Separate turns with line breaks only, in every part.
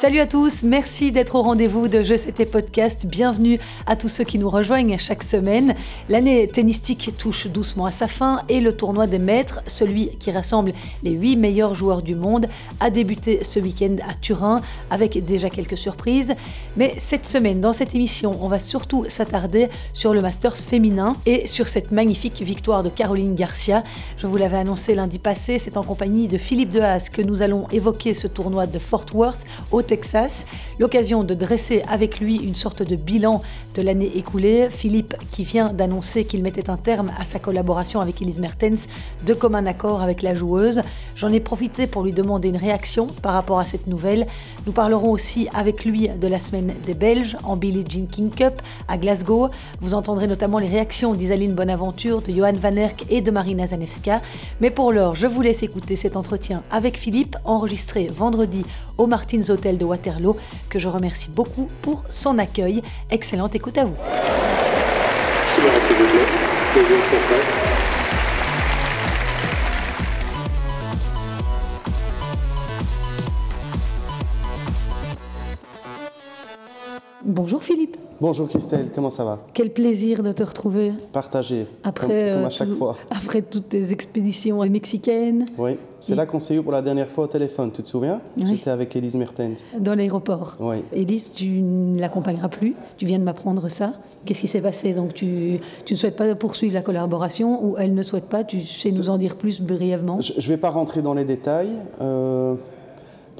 Salut à tous, merci d'être au rendez-vous de Jeux C'était Podcast. Bienvenue à tous ceux qui nous rejoignent chaque semaine. L'année tennistique touche doucement à sa fin et le tournoi des maîtres, celui qui rassemble les 8 meilleurs joueurs du monde, a débuté ce week-end à Turin avec déjà quelques surprises. Mais cette semaine, dans cette émission, on va surtout s'attarder sur le Masters féminin et sur cette magnifique victoire de Caroline Garcia. Je vous l'avais annoncé lundi passé, c'est en compagnie de Philippe Dehaas que nous allons évoquer ce tournoi de Fort Worth au Texas. L'occasion de dresser avec lui une sorte de bilan de l'année écoulée. Philippe qui vient d'annoncer qu'il mettait un terme à sa collaboration avec Elise Mertens de commun accord avec la joueuse. J'en ai profité pour lui demander une réaction par rapport à cette nouvelle. Nous parlerons aussi avec lui de la semaine des Belges en Billie Jean King Cup à Glasgow. Vous entendrez notamment les réactions d'Isaline Bonaventure, de Johan Van Erck et de Marina Zanevska. Mais pour l'heure, je vous laisse écouter cet entretien avec Philippe enregistré vendredi au Martins Hotel de Waterloo que je remercie beaucoup pour son accueil. Excellente écoute à vous. Bonjour Philippe.
Bonjour Christelle, comment ça va?
Quel plaisir de te retrouver.
Partagé,
après,
comme, comme
euh,
à chaque
tout-
fois.
Après toutes tes expéditions mexicaines
Oui, c'est
Et-
là qu'on s'est eu pour la dernière fois au téléphone, tu te souviens?
Oui.
J'étais avec Elise Mertens.
dans l'aéroport.
Oui.
Élise, tu ne l'accompagneras plus. Tu viens de m'apprendre ça. Qu'est-ce qui s'est passé? Donc tu, tu ne souhaites pas poursuivre la collaboration ou elle ne souhaite pas? Tu sais nous en dire plus brièvement?
Je ne vais pas rentrer dans les détails, euh,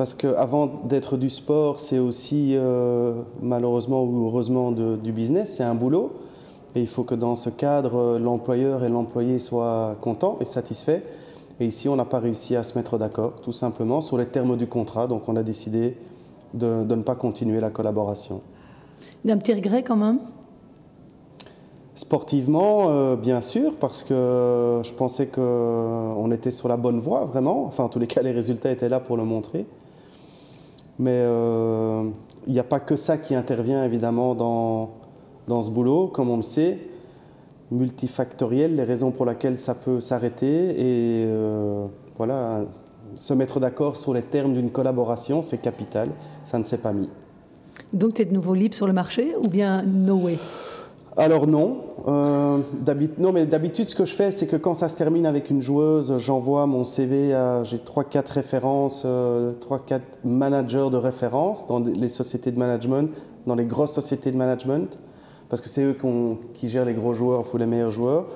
parce qu'avant d'être du sport, c'est aussi, euh, malheureusement ou heureusement, de- du business, c'est un boulot. Et il faut que dans ce cadre, euh, l'employeur et l'employé soient contents et satisfaits. Et ici, on n'a pas réussi à se mettre d'accord, tout simplement, sur les termes du contrat. Donc on a décidé de- de ne pas continuer la collaboration.
D'un petit regret quand même?
Sportivement, euh, bien sûr, parce que je pensais qu'on était sur la bonne voie, vraiment. Enfin, en tous les cas, les résultats étaient là pour le montrer. Mais euh, il n'y a pas que ça qui intervient, évidemment, dans, dans ce boulot, comme on le sait. Multifactoriel, les raisons pour lesquelles ça peut s'arrêter. Et euh, voilà, se mettre d'accord sur les termes d'une collaboration, c'est capital. Ça ne s'est pas mis.
Donc tu es de nouveau libre sur le marché ou bien no way?
Alors non. Euh, non, mais d'habitude, ce que je fais, c'est que quand ça se termine avec une joueuse, j'envoie mon CV à. J'ai 3-4 références, 3-4 managers de référence dans les sociétés de management, dans les grosses sociétés de management, parce que c'est eux qui gèrent les gros joueurs, ou les meilleurs joueurs.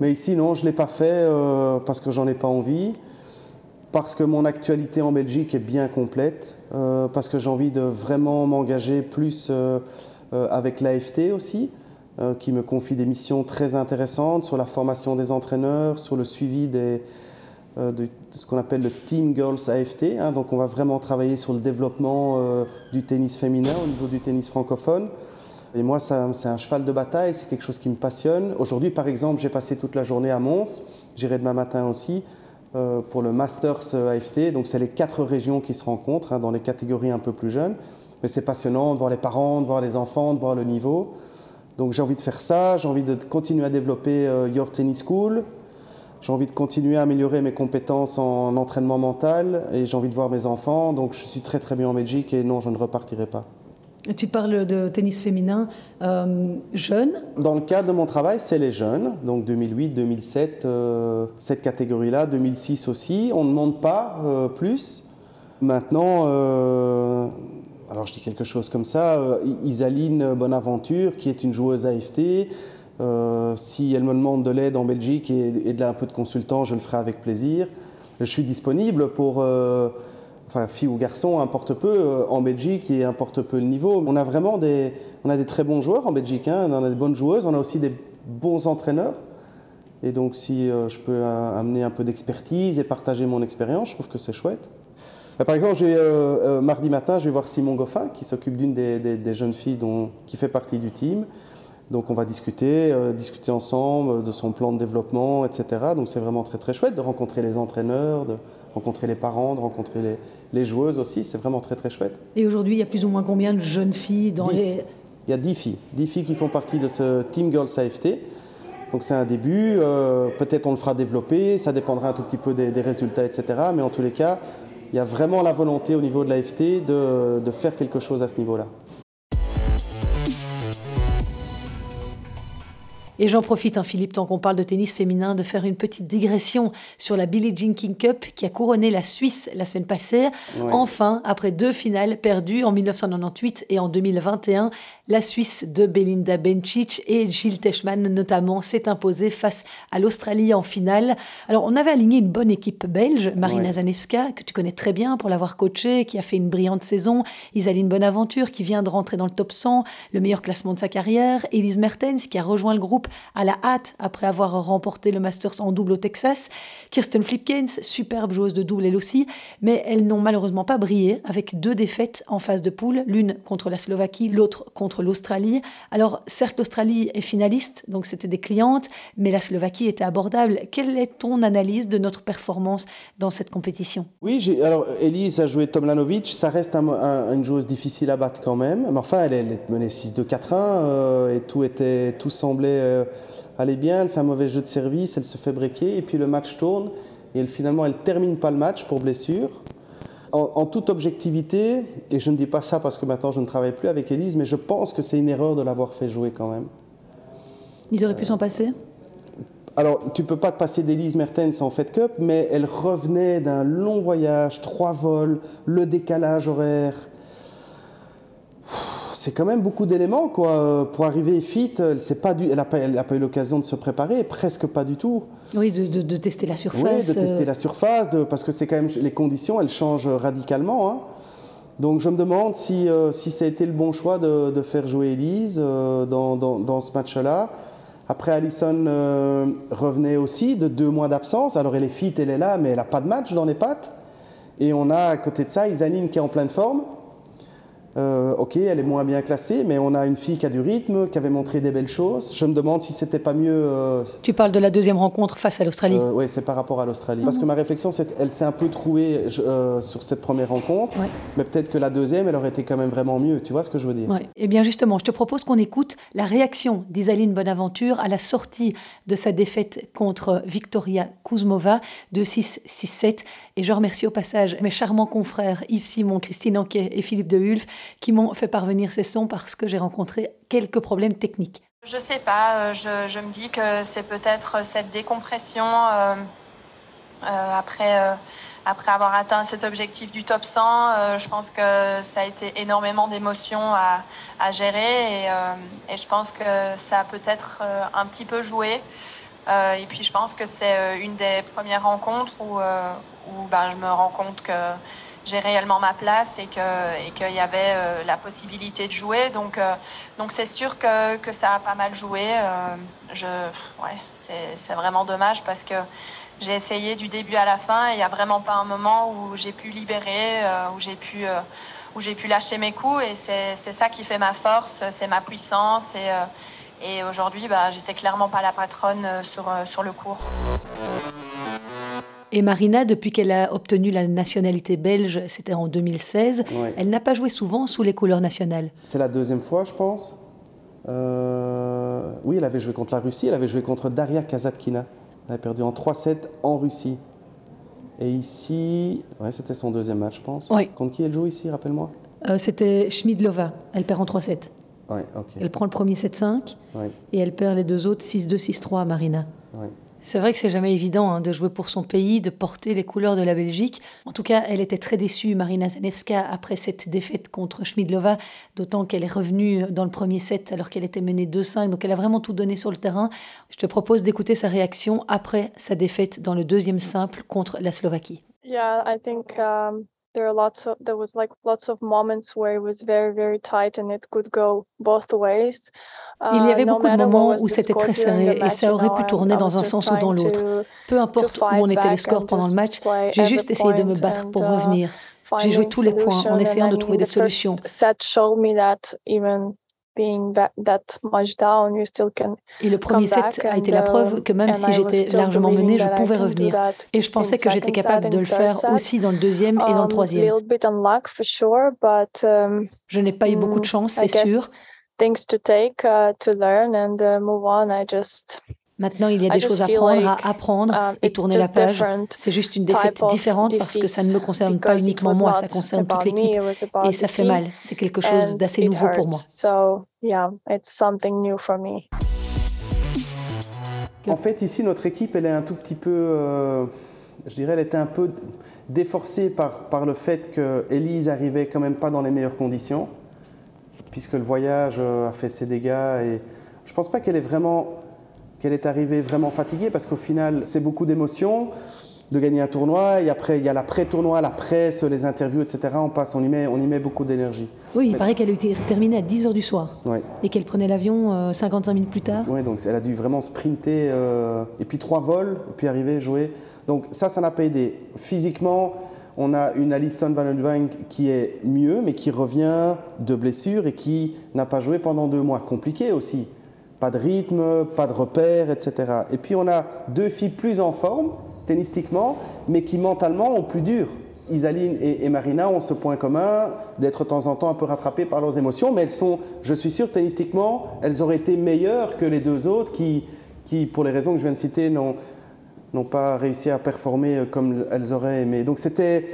Mais ici, non, je l'ai pas fait euh, parce que j'en ai pas envie, parce que mon actualité en Belgique est bien complète, euh, parce que j'ai envie de vraiment m'engager plus euh, euh, avec l'AFT aussi euh, qui me confie des missions très intéressantes sur la formation des entraîneurs, sur le suivi euh, de, ce qu'on appelle le Team Girls AFT. hein. donc on va vraiment travailler sur le développement euh, du tennis féminin au niveau du tennis francophone. Et moi, c'est un cheval de bataille, c'est quelque chose qui me passionne. Aujourd'hui, par exemple, j'ai passé toute la journée à Mons, j'irai demain matin aussi pour le Masters AFT. Donc c'est les quatre régions qui se rencontrent hein, dans les catégories un peu plus jeunes. Mais c'est passionnant de voir les parents, de voir les enfants, de voir le niveau. Donc j'ai envie de faire ça, j'ai envie de continuer à développer euh, Your Tennis School, j'ai envie de continuer à améliorer mes compétences en entraînement mental et j'ai envie de voir mes enfants. Donc je suis très très bien en Belgique et non, je ne repartirai pas.
Tu parles de tennis féminin euh, jeune?
Dans le cadre de mon travail, c'est les jeunes, donc 2008, 2007, euh, cette catégorie-là, 2006 aussi. On ne demande pas euh, plus. Maintenant, alors je dis quelque chose comme ça, euh, Isaline Bonaventure, qui est une joueuse AFT, euh, si elle me demande de l'aide en Belgique et, de la- un peu de consultant, je le ferai avec plaisir. Je suis disponible pour, euh, enfin fille ou garçon, importe peu, en Belgique et importe peu le niveau. On a vraiment des, on a des très bons joueurs en Belgique, hein, on a des bonnes joueuses, on a aussi des bons entraîneurs. Et donc si je peux amener un peu d'expertise et partager mon expérience, je trouve que c'est chouette. Euh, Par exemple, euh, euh, mardi matin, je vais voir Simon Goffin, qui s'occupe d'une des, des- des jeunes filles dont, qui fait partie du team. Donc on va discuter, euh, discuter ensemble de son plan de développement, etc. Donc c'est vraiment très très chouette de rencontrer les entraîneurs, de rencontrer les parents, de rencontrer les, les joueuses aussi. C'est vraiment très très chouette.
Et aujourd'hui, il y a plus ou moins combien de jeunes filles dans les...
Il y a 10 filles, 10 filles qui font partie de ce Team Girls AFT. Donc c'est un début, euh, peut-être on le fera développer, ça dépendra un tout petit peu des, des résultats, etc. Mais en tous les cas, il y a vraiment la volonté au niveau de la FT de, de faire quelque chose à ce niveau-là.
Et j'en profite, hein, Philippe, tant qu'on parle de tennis féminin, de faire une petite digression sur la Billie Jean King Cup qui a couronné la Suisse la semaine passée. Enfin, après deux finales perdues en 1998 et en 2021, la Suisse de Belinda Bencic et Gilles Teschmann notamment s'est imposée face à l'Australie en finale. Alors, on avait aligné une bonne équipe belge, Marina Zanevska, que tu connais très bien pour l'avoir coachée, qui a fait une brillante saison, Isaline Bonaventure, qui vient de rentrer dans le top 100, le meilleur classement de sa carrière, Elise Mertens, qui a rejoint le groupe à la hâte après avoir remporté le Masters en double au Texas. Kirsten Flipkens, superbe joueuse de double elle aussi, mais elles n'ont malheureusement pas brillé avec deux défaites en phase de poule, l'une contre la Slovaquie, l'autre contre l'Australie. Alors certes l'Australie est finaliste, donc c'était des clientes, mais la Slovaquie était abordable. Quelle est ton analyse de notre performance dans cette compétition?
Oui, alors Elise a joué Tomlanovic, ça reste une joueuse difficile à battre quand même, mais enfin elle, est menée 6-2-4-1 euh, et tout semblait euh, aller bien, elle fait un mauvais jeu de service, elle se fait breaker, et puis le match tourne, et elle, finalement elle termine pas le match pour blessure. En, toute objectivité, et je ne dis pas ça parce que maintenant je ne travaille plus avec Elise, mais je pense que c'est une erreur de l'avoir fait jouer quand même.
Ils auraient pu s'en passer?
Alors, tu peux pas te passer d'Elise Mertens en Fed Cup, mais elle revenait d'un long voyage, trois vols, le décalage horaire, c'est quand même beaucoup d'éléments quoi. Pour arriver fit, elle n'a pas, pas, eu l'occasion de se préparer, presque pas du tout.
Oui, de, tester la surface.
Oui, de tester euh. la surface, parce que c'est quand même les conditions, elles changent radicalement. Hein. Donc je me demande si, euh, si ça a été le bon choix de, faire jouer Elise euh, dans, ce match-là. Après, Allison revenait aussi de deux mois d'absence. Alors elle est fit, elle est là, mais elle n'a pas de match dans les pattes. Et on a à côté de ça Isaline qui est en pleine forme. Euh, ok, elle est moins bien classée, mais on a une fille qui a du rythme, qui avait montré des belles choses. Je me demande si c'était pas mieux. Euh,
tu parles de la deuxième rencontre face à l'Australie. Euh,
oui, c'est par rapport à l'Australie. Parce que ma réflexion, c'est qu'elle s'est un peu trouée sur cette première rencontre, mais peut-être que la deuxième, elle aurait été quand même vraiment mieux. Tu vois ce que je veux dire?
Ouais. Eh bien, justement, je te propose qu'on écoute la réaction d'Isaline Bonaventure à la sortie de sa défaite contre Victoria Kuzmova de 6-6-7. Et je remercie au passage mes charmants confrères Yves Simon, Christine Anquet et Philippe de Hulf qui m'ont fait parvenir ces sons parce que j'ai rencontré quelques problèmes techniques.
Je sais pas, euh, je, me dis que c'est peut-être cette décompression euh, euh, après, après avoir atteint cet objectif du top 100. je pense que ça a été énormément d'émotions à, gérer et, et, je pense que ça a peut-être un petit peu joué. et puis je pense que c'est une des premières rencontres où, où ben, je me rends compte que j'ai réellement ma place et que et qu'il y avait euh, la possibilité de jouer. Donc euh, c'est sûr que ça a pas mal joué. Euh, ouais c'est vraiment dommage parce que j'ai essayé du début à la fin et il y a vraiment pas un moment où j'ai pu libérer, où j'ai pu lâcher mes coups et c'est ça qui fait ma force, c'est ma puissance et et aujourd'hui bah j'étais clairement pas la patronne sur sur le cours.
Et Marina, depuis qu'elle a obtenu la nationalité belge, c'était en 2016, elle n'a pas joué souvent sous les couleurs nationales.
C'est la deuxième fois, je pense. Euh, oui, elle avait joué contre la Russie, elle avait joué contre Daria Kazatkina. Elle a perdu en 3-7 en Russie. Et ici, ouais, c'était son deuxième match, je pense. Contre qui elle joue ici, rappelle-moi?
Euh, C'était Schmidlova. Elle perd en 3-7.
Ouais,
Elle prend le premier 7-5 et elle perd les deux autres 6-2, 6-3 Marina. C'est vrai que c'est jamais évident hein, de jouer pour son pays, de porter les couleurs de la Belgique. En tout cas, elle était très déçue, Marina Zanevska, après cette défaite contre Schmidlova, d'autant qu'elle est revenue dans le premier set alors qu'elle était menée 2-5, donc elle a vraiment tout donné sur le terrain. Je te propose d'écouter sa réaction après sa défaite dans le deuxième simple contre la Slovaquie.
Um, there are lots of there was like lots of moments where it was very very tight and it could go both ways.
Il y avait beaucoup de moments où c'était très serré et ça aurait pu tourner dans un sens ou dans l'autre. Peu importe où on était les scores pendant le match, j'ai juste essayé de me battre pour uh, revenir. J'ai joué tous les points en essayant de trouver des solutions. Et le premier set a été la preuve que même si j'étais largement menée, je pouvais revenir. Et je pensais que j'étais capable de le faire aussi dans le deuxième et dans le um, troisième. Um, je n'ai pas eu beaucoup de chance, c'est sûr
things to take to learn and move on. I just
Maintenant, il y a des choses à apprendre, à apprendre um, et tourner la page. C'est juste une défaite différente parce que ça ne me concerne pas uniquement moi, ça concerne toute l'équipe et ça fait mal. C'est quelque chose d'assez nouveau pour moi.
En fait, ici, notre équipe, elle est un tout petit peu, euh, je dirais, elle était un peu déforcée par, par le fait que Elise arrivait quand même pas dans les meilleures conditions, puisque le voyage euh, a fait ses dégâts et je pense pas qu'elle est vraiment qu'elle est arrivée vraiment fatiguée parce qu'au final, c'est beaucoup d'émotions de gagner un tournoi et après il y a l'après-tournoi, la presse, les interviews, etc. On passe, on y met, on y met beaucoup d'énergie.
Oui, il paraît qu'elle a été terminée à 10 h du soir et qu'elle prenait l'avion 55 euh, minutes plus tard.
Oui, donc elle a dû vraiment sprinter euh, et puis trois vols, et puis arriver, jouer. Donc ça, ça n'a pas aidé. Physiquement, on a une Alison Van qui est mieux, mais qui revient de blessure et qui n'a pas joué pendant deux mois. Compliqué aussi. Pas de rythme, pas de repères, etc. Et puis on a deux filles plus en forme, tennistiquement, mais qui mentalement ont plus dur. Isaline et, Marina ont ce point commun d'être de temps en temps un peu rattrapées par leurs émotions, mais elles sont, je suis sûr, tennistiquement, elles auraient été meilleures que les deux autres qui, qui pour les raisons que je viens de citer, n'ont pas réussi à performer comme elles auraient aimé. Donc c'était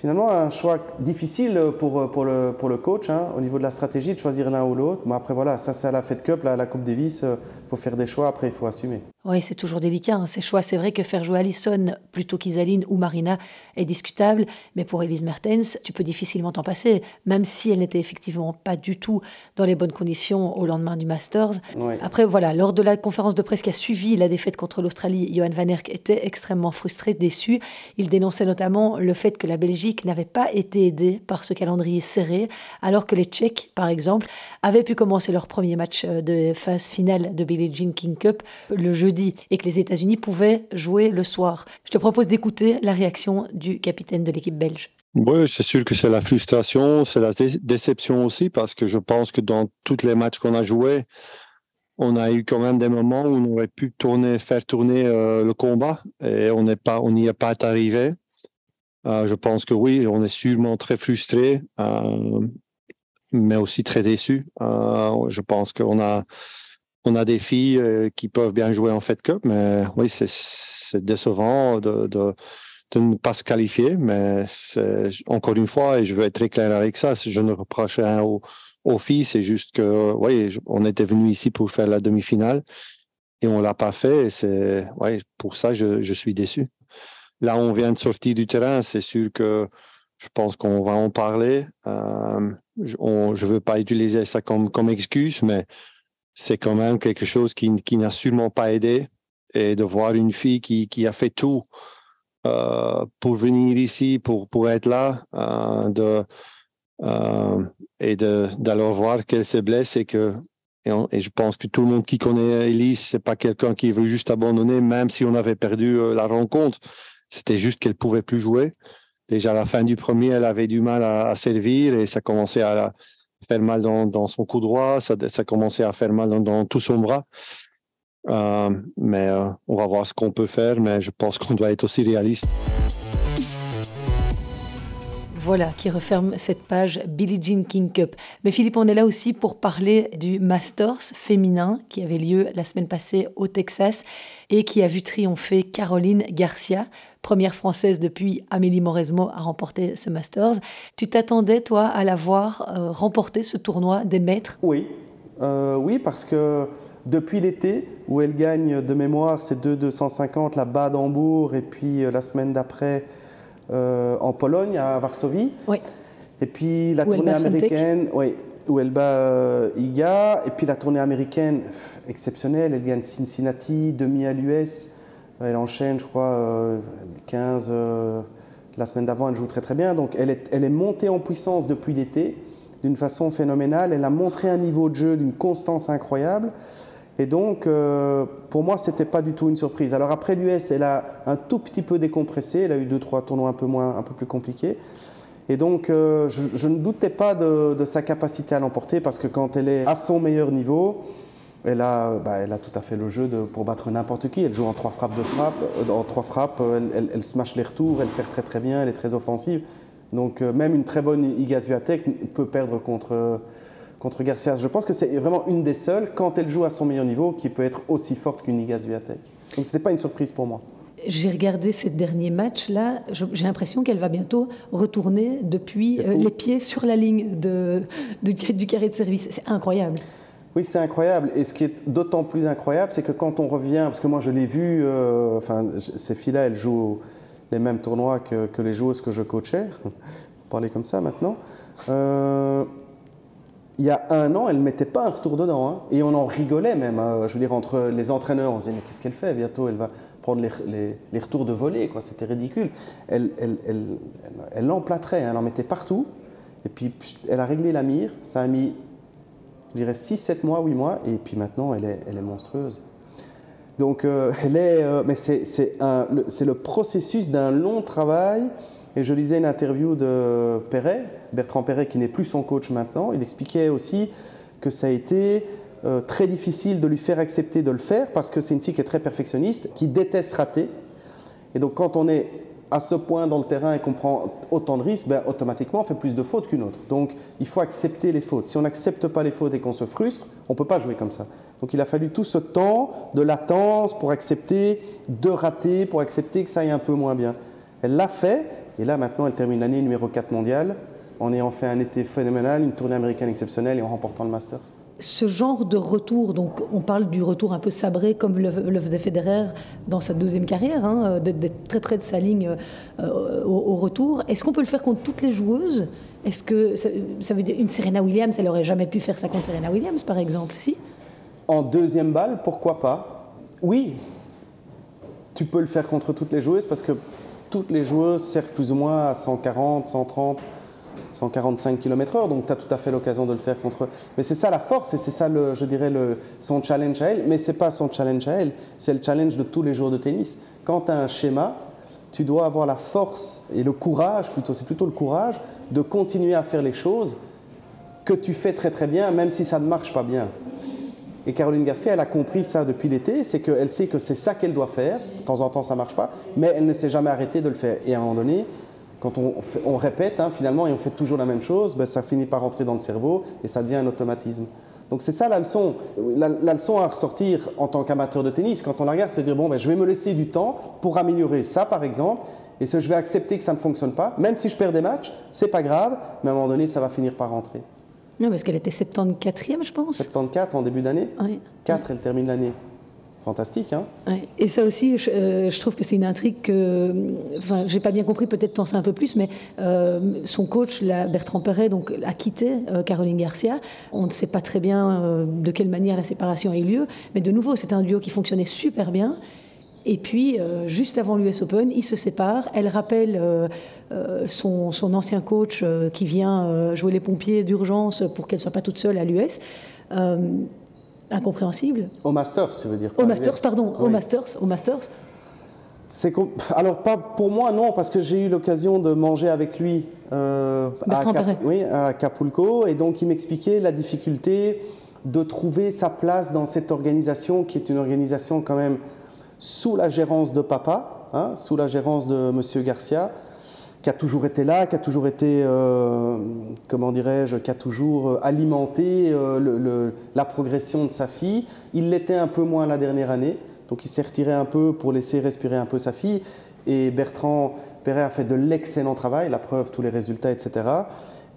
finalement un choix difficile pour, pour, le, pour le coach hein, au niveau de la stratégie de choisir l'un ou l'autre. Mais après voilà, ça c'est à la Fed Cup, là, la Coupe Davis, il euh, faut faire des choix, après il faut assumer.
Oui, c'est toujours délicat hein, ces choix. C'est vrai que faire jouer Alison plutôt qu'Isaline ou Marina est discutable, mais pour Elise Mertens, tu peux difficilement t'en passer, même si elle n'était effectivement pas du tout dans les bonnes conditions au lendemain du Masters. Après voilà, lors de la conférence de presse qui a suivi la défaite contre l'Australie, Johan Van Erck était extrêmement frustré, déçu. Il dénonçait notamment le fait que la Belgique n'avait pas été aidé par ce calendrier serré, alors que les Tchèques, par exemple, avaient pu commencer leur premier match euh, de phase finale de Billie Jean King Cup le jeudi et que les États-Unis pouvaient jouer le soir. Je te propose d'écouter la réaction du capitaine de l'équipe belge.
Oui, c'est sûr que c'est la frustration, c'est la déception aussi, parce que je pense que dans tous les matchs qu'on a joués, on a eu quand même des moments où on aurait pu faire tourner euh, le combat et on on n'y est pas arrivé. Euh, je pense que oui, on est sûrement très frustré, euh, mais aussi très déçu. Euh, je pense qu'on a on a des filles qui peuvent bien jouer en Fed Cup, mais oui, c'est décevant de, ne pas se qualifier. Mais encore une fois, et je veux être très clair avec ça, je ne reproche rien aux, filles, c'est juste que oui, on était venu ici pour faire la demi-finale et on l'a pas fait. C'est ouais, pour ça je suis déçu. Là, on vient de sortir du terrain. C'est sûr que je pense qu'on va en parler. Euh, je ne veux pas utiliser ça comme, excuse, mais c'est quand même quelque chose qui, n'a sûrement pas aidé. Et de voir une fille qui, a fait tout euh, pour venir ici, pour, être là, euh, de, et d'aller voir qu'elle se blesse et que et, je pense que tout le monde qui connaît Elise, c'est pas quelqu'un qui veut juste abandonner, même si on avait perdu la rencontre. C'était juste qu'elle pouvait plus jouer. Déjà à la fin du premier, elle avait du mal à, servir et ça commençait à faire mal dans, son coup droit, ça, ça commençait à faire mal dans, tout son bras. Euh, mais euh, on va voir ce qu'on peut faire, mais je pense qu'on doit être aussi réaliste.
Voilà, qui referme cette page Billie Jean King Cup. Mais Philippe, on est là aussi pour parler du Masters féminin qui avait lieu la semaine passée au Texas et qui a vu triompher Caroline Garcia, première française depuis Amélie Mauresmo à remporter ce Masters. Tu t'attendais, toi, à la voir euh, remporter ce tournoi des maîtres?
Oui, euh, oui, parce que depuis l'été, où elle gagne de mémoire ses deux 250, la bas d'Hambourg, et puis euh, la semaine d'après, en Pologne, à Varsovie.
Oui.
Et puis la tournée américaine, oui, où elle bat euh, Iga. Et puis la tournée américaine, exceptionnelle, elle gagne Cincinnati, demi à l'US. Elle enchaîne, je crois, 15. Euh, la semaine d'avant, elle joue très très bien. Donc elle est, elle est montée en puissance depuis l'été d'une façon phénoménale. Elle a montré un niveau de jeu d'une constance incroyable. Et donc, euh, pour moi, c'était pas du tout une surprise. Alors après l'US, elle a un tout petit peu décompressé. Elle a eu deux, trois tournois un peu moins, un peu plus compliqués. Et donc, euh, je, ne doutais pas de, sa capacité à l'emporter parce que quand elle est à son meilleur niveau, elle a, bah, elle a tout à fait le jeu pour battre n'importe qui. Elle joue en trois frappes de frappe, euh, en trois frappes. Elle, elle, smash les retours. Elle sert très très bien. Elle est très offensive. Donc, même une très bonne Iga Swiatek peut perdre contre contre Garcia. Je pense que c'est vraiment une des seules, quand elle joue à son meilleur niveau, qui peut être aussi forte qu'une Iga Swiatek. Donc ce n'était pas une surprise pour moi.
J'ai regardé ces derniers matchs-là, j'ai l'impression qu'elle va bientôt retourner depuis euh, les pieds sur la ligne de, du carré de service. C'est incroyable.
Oui, c'est incroyable. Et ce qui est d'autant plus incroyable, c'est que quand on revient, parce que moi je l'ai vu, euh, enfin, ces filles-là, elles jouent les mêmes tournois que, que, les joueuses que je coachais, pour parler comme ça maintenant. Euh, il y a un an, elle ne mettait pas un retour dedans. Hein, et on en rigolait même. Hein, je veux dire, entre les entraîneurs, on se disait, mais qu'est-ce qu'elle fait? Bientôt, elle va prendre les, retours de volée. C'était ridicule. Elle, elle, l'emplâtrait, hein, elle en mettait partout. Et puis, elle a réglé la mire. Ça a mis, je dirais, 6, 7 mois, 8 mois. Et puis maintenant, elle est, monstrueuse. Donc, euh, elle est, euh, mais c'est le processus d'un long travail et je lisais une interview de Perret, Bertrand Perret, qui n'est plus son coach maintenant. Il expliquait aussi que ça a été euh, très difficile de lui faire accepter de le faire parce que c'est une fille qui est très perfectionniste, qui déteste rater. Et donc quand on est à ce point dans le terrain et qu'on prend autant de risques, ben, automatiquement on fait plus de fautes qu'une autre. Donc il faut accepter les fautes. Si on n'accepte pas les fautes et qu'on se frustre, on ne peut pas jouer comme ça. Donc il a fallu tout ce temps de latence pour accepter de rater, pour accepter que ça aille un peu moins bien. Elle l'a fait, et là, maintenant, elle termine l'année numéro 4 mondiale en ayant fait un été phénoménal, une tournée américaine exceptionnelle et en remportant le Masters.
Ce genre de retour, donc on parle du retour un peu sabré comme le, faisait Federer dans sa deuxième carrière, hein, d'être très près de sa ligne euh, au, au, retour. Est-ce qu'on peut le faire contre toutes les joueuses? Est-ce que ça, ça, veut dire une Serena Williams, elle aurait jamais pu faire ça contre Serena Williams, par exemple, si?
En deuxième balle, pourquoi pas? Oui, tu peux le faire contre toutes les joueuses parce que toutes les joueuses servent plus ou moins à 140, 130, 145 km/h, donc tu as tout à fait l'occasion de le faire contre eux. Mais c'est ça la force et c'est ça, je dirais, le, son challenge à elle. Mais c'est pas son challenge à elle, c'est le challenge de tous les joueurs de tennis. Quand tu as un schéma, tu dois avoir la force et le courage, plutôt, c'est plutôt le courage de continuer à faire les choses que tu fais très très bien, même si ça ne marche pas bien. Et Caroline Garcia, elle a compris ça depuis l'été, c'est qu'elle sait que c'est ça qu'elle doit faire. De temps en temps, ça marche pas, mais elle ne s'est jamais arrêtée de le faire. Et à un moment donné, quand on, répète hein, finalement et on fait toujours la même chose, ben, ça finit par rentrer dans le cerveau et ça devient un automatisme. Donc c'est ça la leçon, à ressortir en tant qu'amateur de tennis. Quand on la regarde, c'est dire bon, ben, je vais me laisser du temps pour améliorer ça, par exemple, et je vais accepter que ça ne fonctionne pas, même si je perds des matchs, c'est pas grave, mais à un moment donné, ça va finir par rentrer.
Non, parce qu'elle était 74e, je pense.
74 en début d'année
oui.
4, elle termine l'année. Fantastique, hein
oui. Et ça aussi, je, euh, je trouve que c'est une intrigue que, enfin, j'ai pas bien compris, peut-être t'en sais un peu plus, mais euh, son coach, la Bertrand Perret, donc, a quitté euh, Caroline Garcia. On ne sait pas très bien de quelle manière la séparation a eu lieu, mais de nouveau, c'est un duo qui fonctionnait super bien. Et puis, euh, juste avant l'US Open, ils se séparent. Elle rappelle euh, euh, son, son, ancien coach qui vient jouer les pompiers d'urgence pour qu'elle soit pas toute seule à l'US. incompréhensible.
Au Masters, tu veux dire
Au Masters, pardon. Oui. Au Masters. Au Masters.
C'est alors pas pour moi non parce que j'ai eu l'occasion de manger avec lui
à, Cap
oui, à Acapulco et donc il m'expliquait la difficulté de trouver sa place dans cette organisation qui est une organisation quand même sous la gérance de papa, hein, sous la gérance de Monsieur Garcia, qui a toujours été là, qui a toujours été, euh, comment dirais-je, qui a toujours alimenté euh, le, le, la progression de sa fille. Il l'était un peu moins la dernière année, donc il s'est retiré un peu pour laisser respirer un peu sa fille. Et Bertrand Perret a fait de l'excellent travail, la preuve, tous les résultats, etc.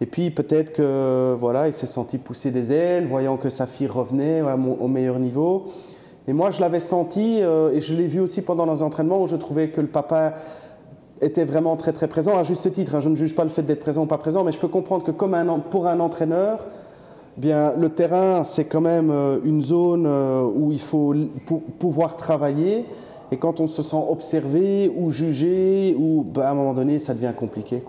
Et puis peut-être que voilà, il s'est senti pousser des ailes, voyant que sa fille revenait au meilleur niveau. Et moi, je l'avais senti, euh, et je l'ai vu aussi pendant les entraînements où je trouvais que le papa était vraiment très très présent, à juste titre. Hein, je ne juge pas le fait d'être présent ou pas présent, mais je peux comprendre que comme pour un entraîneur, le terrain c'est quand même euh, une zone euh, où il faut pouvoir travailler. Et quand on se sent observé ou jugé, ou bah, à un moment donné, ça devient compliqué.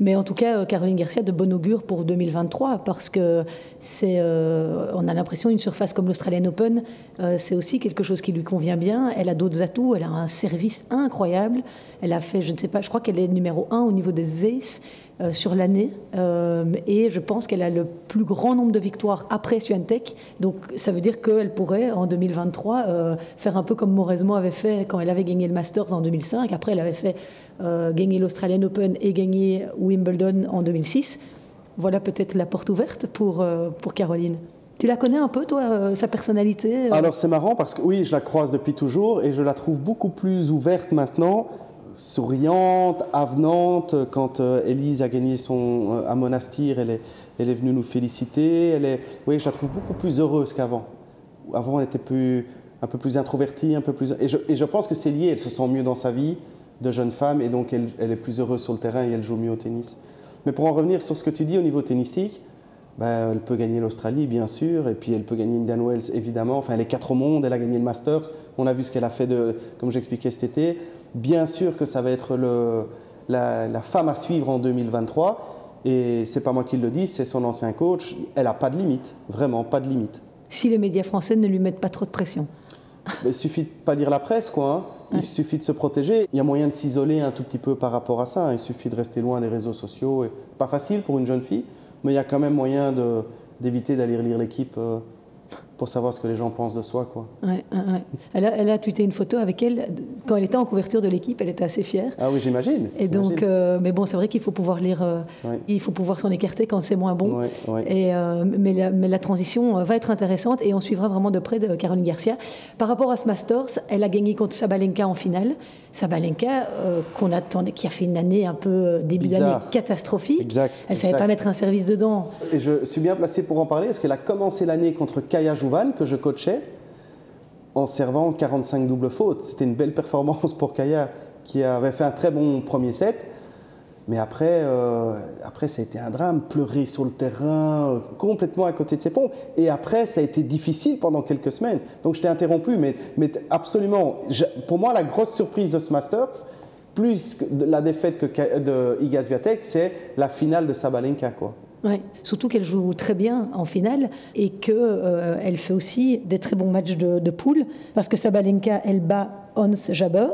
Mais en tout cas, Caroline Garcia de bon augure pour 2023 parce que c'est, euh, on a l'impression une surface comme l'Australian Open, euh, c'est aussi quelque chose qui lui convient bien. Elle a d'autres atouts, elle a un service incroyable. Elle a fait, je ne sais pas, je crois qu'elle est numéro un au niveau des aces euh, sur l'année euh, et je pense qu'elle a le plus grand nombre de victoires après Swiatek. Donc ça veut dire qu'elle pourrait en 2023 euh, faire un peu comme Mauresmo avait fait quand elle avait gagné le Masters en 2005. Après, elle avait fait euh, gagner l'Australian Open et gagner Wimbledon en 2006. voilà peut-être la porte ouverte pour, euh, pour Caroline. Tu la connais un peu, toi, euh, sa personnalité euh?
Alors c'est marrant parce que oui, je la croise depuis toujours et je la trouve beaucoup plus ouverte maintenant, souriante, avenante. Quand Élise a gagné son à Monastir, elle est, elle est venue nous féliciter. Elle est, oui, je la trouve beaucoup plus heureuse qu'avant. Avant, elle était plus, un peu plus introvertie, un peu plus. Et je, et je pense que c'est lié. Elle se sent mieux dans sa vie de jeune femme et donc elle, elle est plus heureuse sur le terrain et elle joue mieux au tennis. Mais pour en revenir sur ce que tu dis au niveau tennistique, ben, elle peut gagner l'Australie, bien sûr, et puis elle peut gagner Indian Wells, évidemment. Enfin, elle est quatre au monde, elle a gagné le Masters. On a vu ce qu'elle a fait, de, comme j'expliquais cet été. Bien sûr que ça va être le, la, la, femme à suivre en 2023. Et c'est pas moi qui le dis, c'est son ancien coach. Elle n'a pas de limite, vraiment pas de limite.
Si les médias français ne lui mettent pas trop de pression.
Il suffit de pas lire la presse, quoi. Hein. Il suffit de se protéger. Il y a moyen de s'isoler un tout petit peu par rapport à ça. Il suffit de rester loin des réseaux sociaux. Pas facile pour une jeune fille, mais il y a quand même moyen d'éviter d'aller lire l'équipe euh, pour savoir ce que les gens pensent de soi. Quoi.
Ouais, ouais. Elle, a, elle a tweeté une photo avec elle. Quand elle était en couverture de l'équipe, elle était assez fière.
Ah oui, j'imagine.
Et donc, euh, mais bon, c'est vrai qu'il faut pouvoir lire, euh, il faut pouvoir s'en écarter quand c'est moins bon. Et, euh, mais, la, mais, la, transition va être intéressante et on suivra vraiment de près de Caroline Garcia. Par rapport à ce Masters, elle a gagné contre Sabalenka en finale. Sabalenka, euh, qu'on attendait, qui a fait une année un peu début d'année catastrophique.
Exact.
Elle ne savait pas mettre un service dedans.
Et je suis bien placé pour en parler parce qu'elle a commencé l'année contre Kaya Jouvan que je coachais en servant 45 doubles fautes. C'était une belle performance pour Kaya qui avait fait un très bon premier set. Mais après, euh, après, ça a été un drame, pleurer sur le terrain, complètement à côté de ses pompes. Et après, ça a été difficile pendant quelques semaines. Donc je t'ai interrompu, mais, mais absolument, pour moi, la grosse surprise de ce Masters, plus la défaite que de Iga Swiatek, c'est la finale de Sabalenka, quoi.
Ouais. Surtout qu'elle joue très bien en finale et qu'elle euh, fait aussi des très bons matchs de, de poule parce que Sabalenka, elle bat Hans Jabber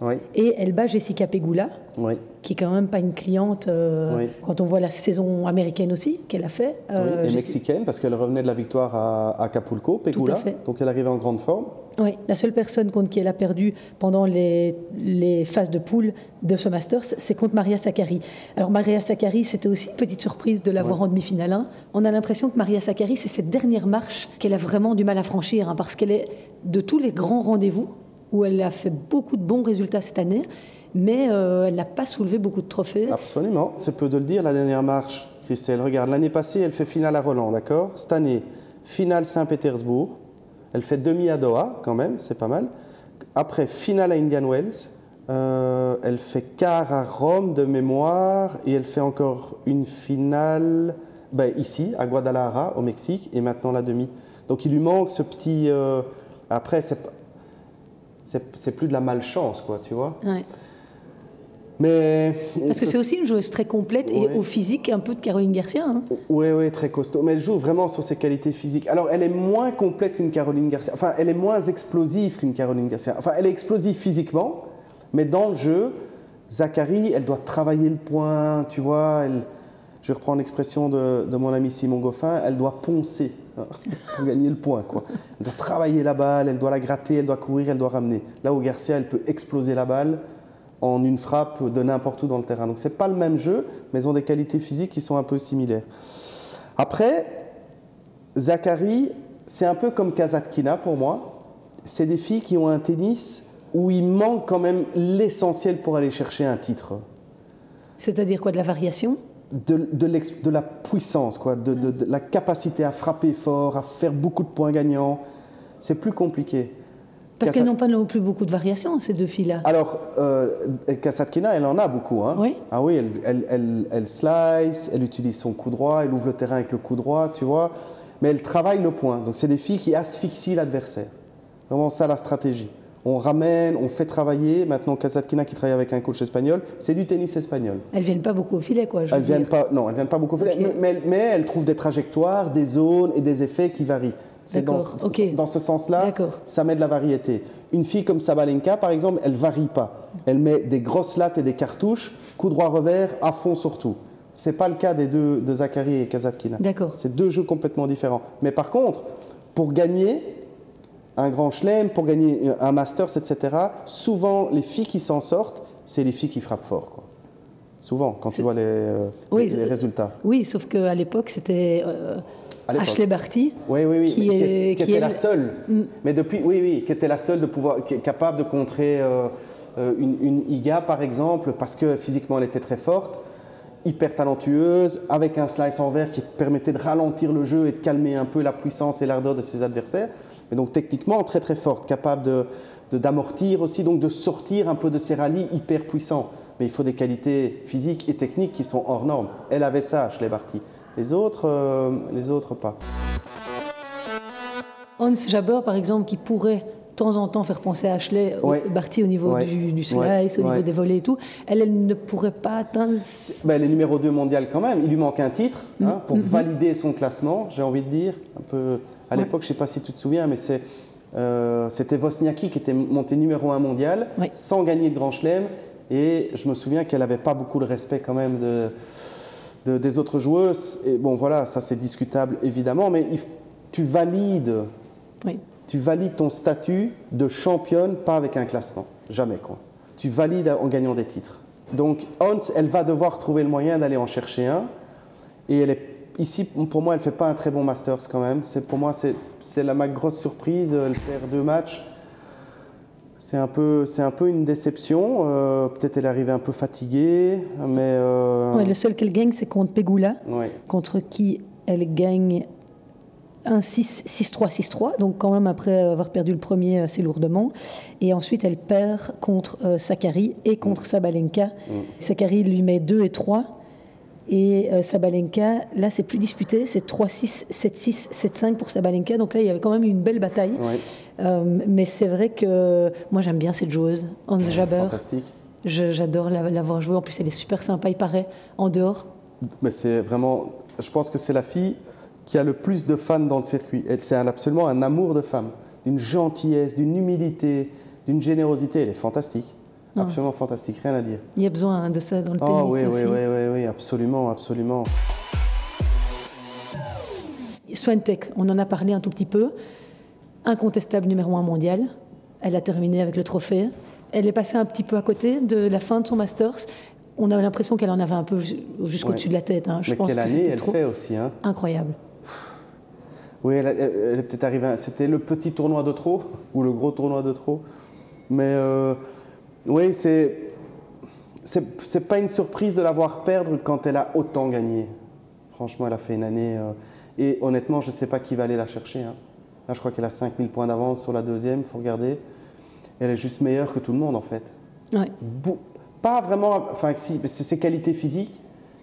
oui.
et elle bat Jessica Pegula,
oui.
qui est quand même pas une cliente euh, oui. quand on voit la saison américaine aussi qu'elle a fait.
Euh, et mexicaine parce qu'elle revenait de la victoire à, Acapulco, Pegula, donc elle arrivait en grande forme.
Oui, la seule personne contre qui elle a perdu pendant les, les phases de poule de ce Masters, c'est contre Maria Sakkari. Alors Maria Sakkari, c'était aussi une petite surprise de l'avoir oui. en demi-finale 1. On a l'impression que Maria Sakkari, c'est cette dernière marche qu'elle a vraiment du mal à franchir, hein, parce qu'elle est de tous les grands rendez-vous où elle a fait beaucoup de bons résultats cette année, mais euh, elle n'a pas soulevé beaucoup de trophées.
Absolument, c'est peu de le dire, la dernière marche, Christelle. Regarde, l'année passée, elle fait finale à Roland, d'accord? Cette année, finale Saint-Pétersbourg. Elle fait demi à Doha, quand même, c'est pas mal. Après, finale à Indian Wells. Euh, elle fait quart à Rome de mémoire et elle fait encore une finale ben, ici, à Guadalajara, au Mexique, et maintenant la demi. Donc il lui manque ce petit. Euh, après, plus de la malchance, quoi, tu vois.
Ouais.
Mais
parce que c'est aussi une joueuse très complète ouais. et au physique un peu de Caroline Garcia. Hein.
Oui, oui, très costaud. Mais elle joue vraiment sur ses qualités physiques. Alors, elle est moins complète qu'une Caroline Garcia. Enfin, elle est moins explosive qu'une Caroline Garcia. Enfin, elle est explosive physiquement, mais dans le jeu, Zachary, elle doit travailler le point, tu vois. Elle, je reprends l'expression de, mon ami Simon Goffin, elle doit poncer hein, pour gagner le point, quoi. Elle doit travailler la balle, elle doit la gratter, elle doit courir, elle doit ramener. Là où Garcia, elle peut exploser la balle en une frappe de n'importe où dans le terrain. Donc c'est pas le même jeu, mais ils ont des qualités physiques qui sont un peu similaires. Après, Zachary, c'est un peu comme Kazatkina pour moi. C'est des filles qui ont un tennis où il manque quand même l'essentiel pour aller chercher un titre.
C'est-à-dire quoi De la variation?
De, de, de, la puissance, quoi, de, de, la capacité à frapper fort, à faire beaucoup de points gagnants. C'est plus compliqué.
Parce qu'elles n'ont pas non plus beaucoup de variations, ces deux filles-là.
Alors, euh, Kasatkina, elle en a beaucoup. Hein.
Oui.
Ah oui, elle, elle, elle, elle, slice, elle utilise son coup droit, elle ouvre le terrain avec le coup droit, tu vois. Mais elle travaille le point. Donc, c'est des filles qui asphyxient l'adversaire. Vraiment, ça, la stratégie. On ramène, on fait travailler. Maintenant, Kasatkina qui travaille avec un coach espagnol, c'est du tennis espagnol.
Elles viennent pas beaucoup au filet, quoi. Je
elles viennent pas, non, elles viennent pas beaucoup au filet, okay. mais, mais, elles trouvent des trajectoires, des zones et des effets qui varient. C'est dans,
okay.
dans, ce sens-là, ça met de la variété. Une fille comme Sabalenka, par exemple, elle varie pas. Elle met des grosses lattes et des cartouches, coup droit revers, à fond surtout. C'est pas le cas des deux de Zachary et Kazatkina.
D'accord.
C'est deux jeux complètement différents. Mais par contre, pour gagner un grand chelem, pour gagner un Masters, etc., souvent les filles qui s'en sortent, c'est les filles qui frappent fort. Quoi. souvent, quand tu vois les, euh,
Oui,
les, les résultats.
Oui, sauf qu'à l'époque, c'était euh. Ashley Barty.
Oui, oui, oui.
Qui
mais
est-
qui
qui
était la
le-
seule.
Mm.
Mais depuis, oui, oui, qui était la seule de pouvoir, qui est capable de contrer euh, une, une Iga, par exemple, parce que physiquement elle était très forte, hyper talentueuse, avec un slice en verre qui permettait de ralentir le jeu et de calmer un peu la puissance et l'ardeur de ses adversaires. Et donc techniquement très très forte, capable de d'amortir aussi, donc de sortir un peu de ces rallyes hyper puissants. Mais il faut des qualités physiques et techniques qui sont hors normes. Elle avait ça, Ashley Barty. Les autres, euh, les autres pas.
Hans Jabber, par exemple, qui pourrait temps en temps faire penser à Ashley au-
Ouais.
Barty au niveau
Ouais.
du, du slice,
Ouais.
au niveau des volets et tout, elle, elle ne pourrait pas atteindre.
Ben, elle est numéro 2 mondial quand même. Il lui manque un titre hein, pour
Mhm.
valider son classement, j'ai envie de dire. Un peu, à l'époque, je ne sais pas si tu te souviens, mais c'est, euh, c'était Wozniacki qui était monté numéro 1 mondial sans gagner de grand chelem. Et je me souviens qu'elle n'avait pas beaucoup de respect quand même de, de- des autres joueuses. Et bon, voilà, ça c'est discutable évidemment, mais il tu valides
Oui.
Tu valides ton statut de championne pas avec un classement, jamais quoi. Tu valides en gagnant des titres. Donc Hans, elle va devoir trouver le moyen d'aller en chercher un. Et elle est ici pour moi, elle fait pas un très bon Masters quand même. C'est pour moi c'est la ma grosse surprise. Elle perd deux matchs. C'est un peu c'est un peu une déception. Euh, Peut-être elle est arrivée un peu fatiguée, mais euh,
Ouais, le seul qu'elle gagne, c'est contre Pegula,
ouais.
contre qui elle gagne un 6, 6-3, 6-3, donc quand même après avoir perdu le premier assez lourdement. Et ensuite, elle perd contre euh, Sakari et contre Sabalenka.
Mm.
Sakari lui met 2 et 3. Et euh, Sabalenka, là, c'est plus disputé, c'est 3-6, 7-6, 7-5 pour Sabalenka. Donc là, il y avait quand même une belle bataille.
Ouais.
Euh, mais c'est vrai que moi, j'aime bien cette joueuse, Hans Jabber.
Fantastique.
Je- J'adore la- l'avoir jouée. En plus, elle est super sympa, il paraît, en dehors.
Mais c'est vraiment, je pense que c'est la fille qui a le plus de fans dans le circuit. Et C'est un- absolument un amour de femme, d'une gentillesse, d'une humilité, d'une générosité. Elle est fantastique,
Ah.
absolument fantastique, rien à dire.
Il y a besoin de ça dans le
Ah
tennis
oui,
aussi.
oui, oui, oui, oui, absolument, absolument.
Swiatek, on en a parlé un tout petit peu. Incontestable numéro un mondial. Elle a terminé avec le trophée. Elle est passée un petit peu à côté de la fin de son Masters. On a l'impression qu'elle en avait un peu ju- jusqu'au-dessus
Ouais.
de la tête. hein. Je
Mais
pense
quelle
que
année elle
trop
fait aussi, hein
incroyable.
Oui, elle, a- elle- elle est peut-être arrivée. à- C'était le petit tournoi de trop ou le gros tournoi de trop. Mais euh, oui, c'est c'est pas une surprise de la voir perdre quand elle a autant gagné. Franchement, elle a fait une année. euh, et honnêtement, je sais pas qui va aller la chercher. hein. Là, je crois qu'elle a 5000 points d'avance sur la deuxième. faut regarder. Elle est juste meilleure que tout le monde en fait.
Ouais.
Pas vraiment. Enfin, si, c'est ses qualités physiques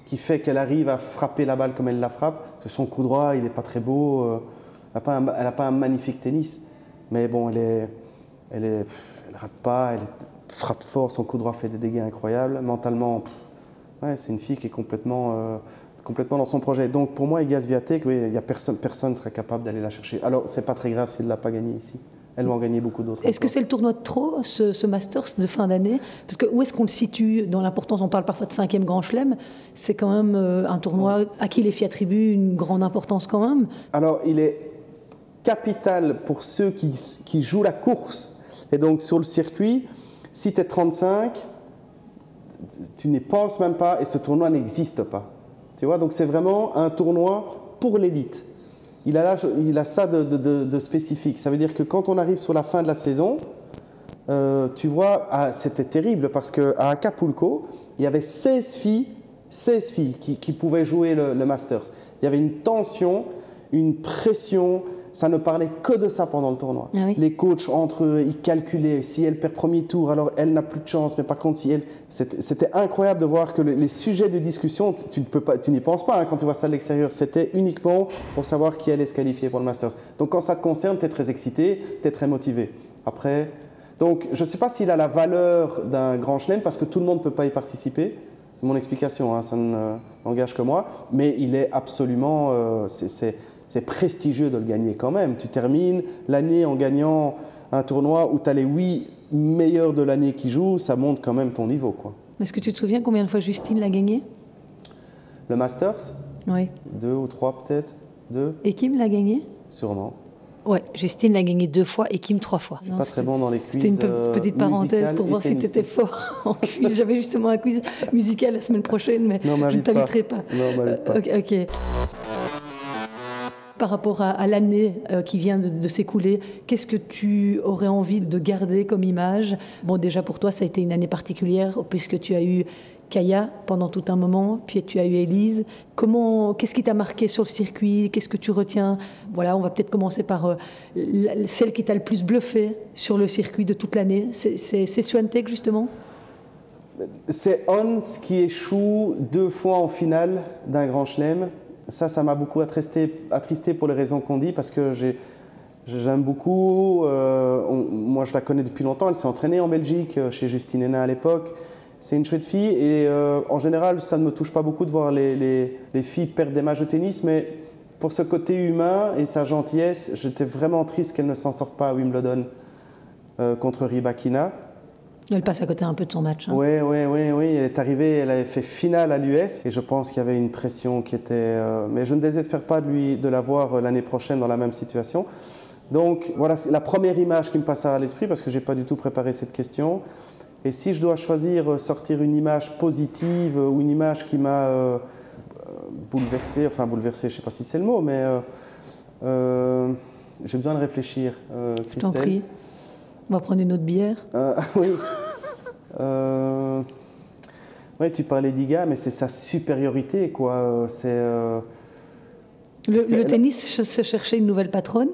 qui fait qu'elle arrive à frapper la balle comme elle la frappe. Que son coup droit, il n'est pas très beau. euh, elle n'a pas, un- magnifique tennis. Mais bon, elle est, elle est, elle rate pas. Elle frappe fort. Son coup droit fait des dégâts incroyables. Mentalement, ouais, c'est une fille qui est complètement, euh, complètement dans son projet. Donc pour moi, Iga Swiatek, oui, il y a personne, personne serait capable d'aller la chercher. Alors c'est pas très grave s'il ne l'a pas gagné ici. Elle va en gagner beaucoup d'autres.
Est-ce que c'est le tournoi de trop, ce, ce Masters de fin d'année? Parce que où est-ce qu'on le situe dans l'importance? On parle parfois de cinquième grand chelem. C'est quand même euh, un tournoi à qui les filles attribuent une grande importance quand même.
Alors, il est capital pour ceux qui, qui jouent la course. Et donc, sur le circuit, si tu es 35, tu n'y penses même pas et ce tournoi n'existe pas. Tu vois, donc c'est vraiment un tournoi pour l'élite. Il a, ça de, spécifique. Ça veut dire que quand on arrive sur la fin de la saison, euh, tu vois, ah, c'était terrible parce qu'à Acapulco, il y avait 16 filles, 16 filles qui, pouvaient jouer le Masters. Il y avait une tension, une pression, ça ne parlait que de ça pendant le tournoi.
Ah oui.
Les coachs entre eux, ils calculaient si elle perd premier tour, alors elle n'a plus de chance, mais par contre si elle, c'était incroyable de voir que le- les sujets de discussion, tu- ne peux pas, tu n'y penses pas hein, quand tu vois ça de l'extérieur. C'était uniquement pour savoir qui allait se qualifier pour le Masters. Donc quand ça te concerne, tu es très excité, tu es très motivé. Après, donc je ne sais pas s'il a la valeur d'un grand chelem parce que tout le monde ne peut pas y participer. C'est mon explication, hein, ça ne n'engage que moi, mais il est absolument, euh, c'est- c'est prestigieux de le gagner quand même. Tu termines l'année en gagnant un tournoi où tu as les huit meilleurs de l'année qui jouent, ça monte quand même ton niveau. Quoi.
Est-ce que tu te souviens combien de fois Justine l'a gagné?
Le Masters,
Oui.
deux ou trois peut-être, deux,
Et Kim l'a gagné?
Sûrement.
Ouais, Justine l'a gagné deux fois et Kim trois fois.
Suis pas très bon dans les quiz.
C'était une
euh,
petite parenthèse pour voir si tu étais fort en quiz. J'avais justement un quiz musical la semaine prochaine, mais
Non,
je ne
m'invite pas.
t'inviterai pas.
Non, m'invite pas.
Ok. ok. Par rapport à, l'année euh, qui vient de, s'écouler, qu'est-ce que tu aurais envie de garder comme image? Bon, déjà pour toi, ça a été une année particulière puisque tu as eu Kaya pendant tout un moment, puis tu as eu Élise. Comment, qu'est-ce qui t'a marqué sur le circuit? Qu'est-ce que tu retiens? Voilà, on va peut-être commencer par euh, celle qui t'a le plus bluffé sur le circuit de toute l'année. C'est, Swiatek, justement?
C'est Hans qui échoue deux fois en finale d'un grand chelem. Ça, ça m'a beaucoup attristé, attristé pour les raisons qu'on dit, parce que j'ai, j'aime beaucoup. euh, moi, je la connais depuis longtemps. Elle s'est entraînée en Belgique, euh, chez Justine Hénin à l'époque. C'est une chouette fille et euh, en général, ça ne me touche pas beaucoup de voir les, les- les filles perdre des matchs de tennis, mais pour ce côté humain et sa gentillesse, j'étais vraiment triste qu'elle ne s'en sorte pas à Wimbledon euh, contre Rybakina.
Elle passe à côté un peu de son match. hein.
Oui, oui, oui, oui. Elle est arrivée, elle avait fait finale à l'US et je pense qu'il y avait une pression qui était. euh, mais je ne désespère pas de, lui, de la voir euh, l'année prochaine dans la même situation. Donc voilà, c'est la première image qui me passe à l'esprit parce que j'ai pas du tout préparé cette question. Et si je dois choisir euh, sortir une image positive ou une image qui m'a euh, bouleversé, enfin bouleversé, je sais pas si c'est le mot, mais euh, j'ai besoin de réfléchir.
Je t'en
Christelle.
On va prendre une autre bière.
Euh, oui. Euh, ouais, tu parlais d'Iga, mais c'est sa supériorité, quoi. C'est. euh,
Le,
elle-
tennis se cherchait une nouvelle patronne.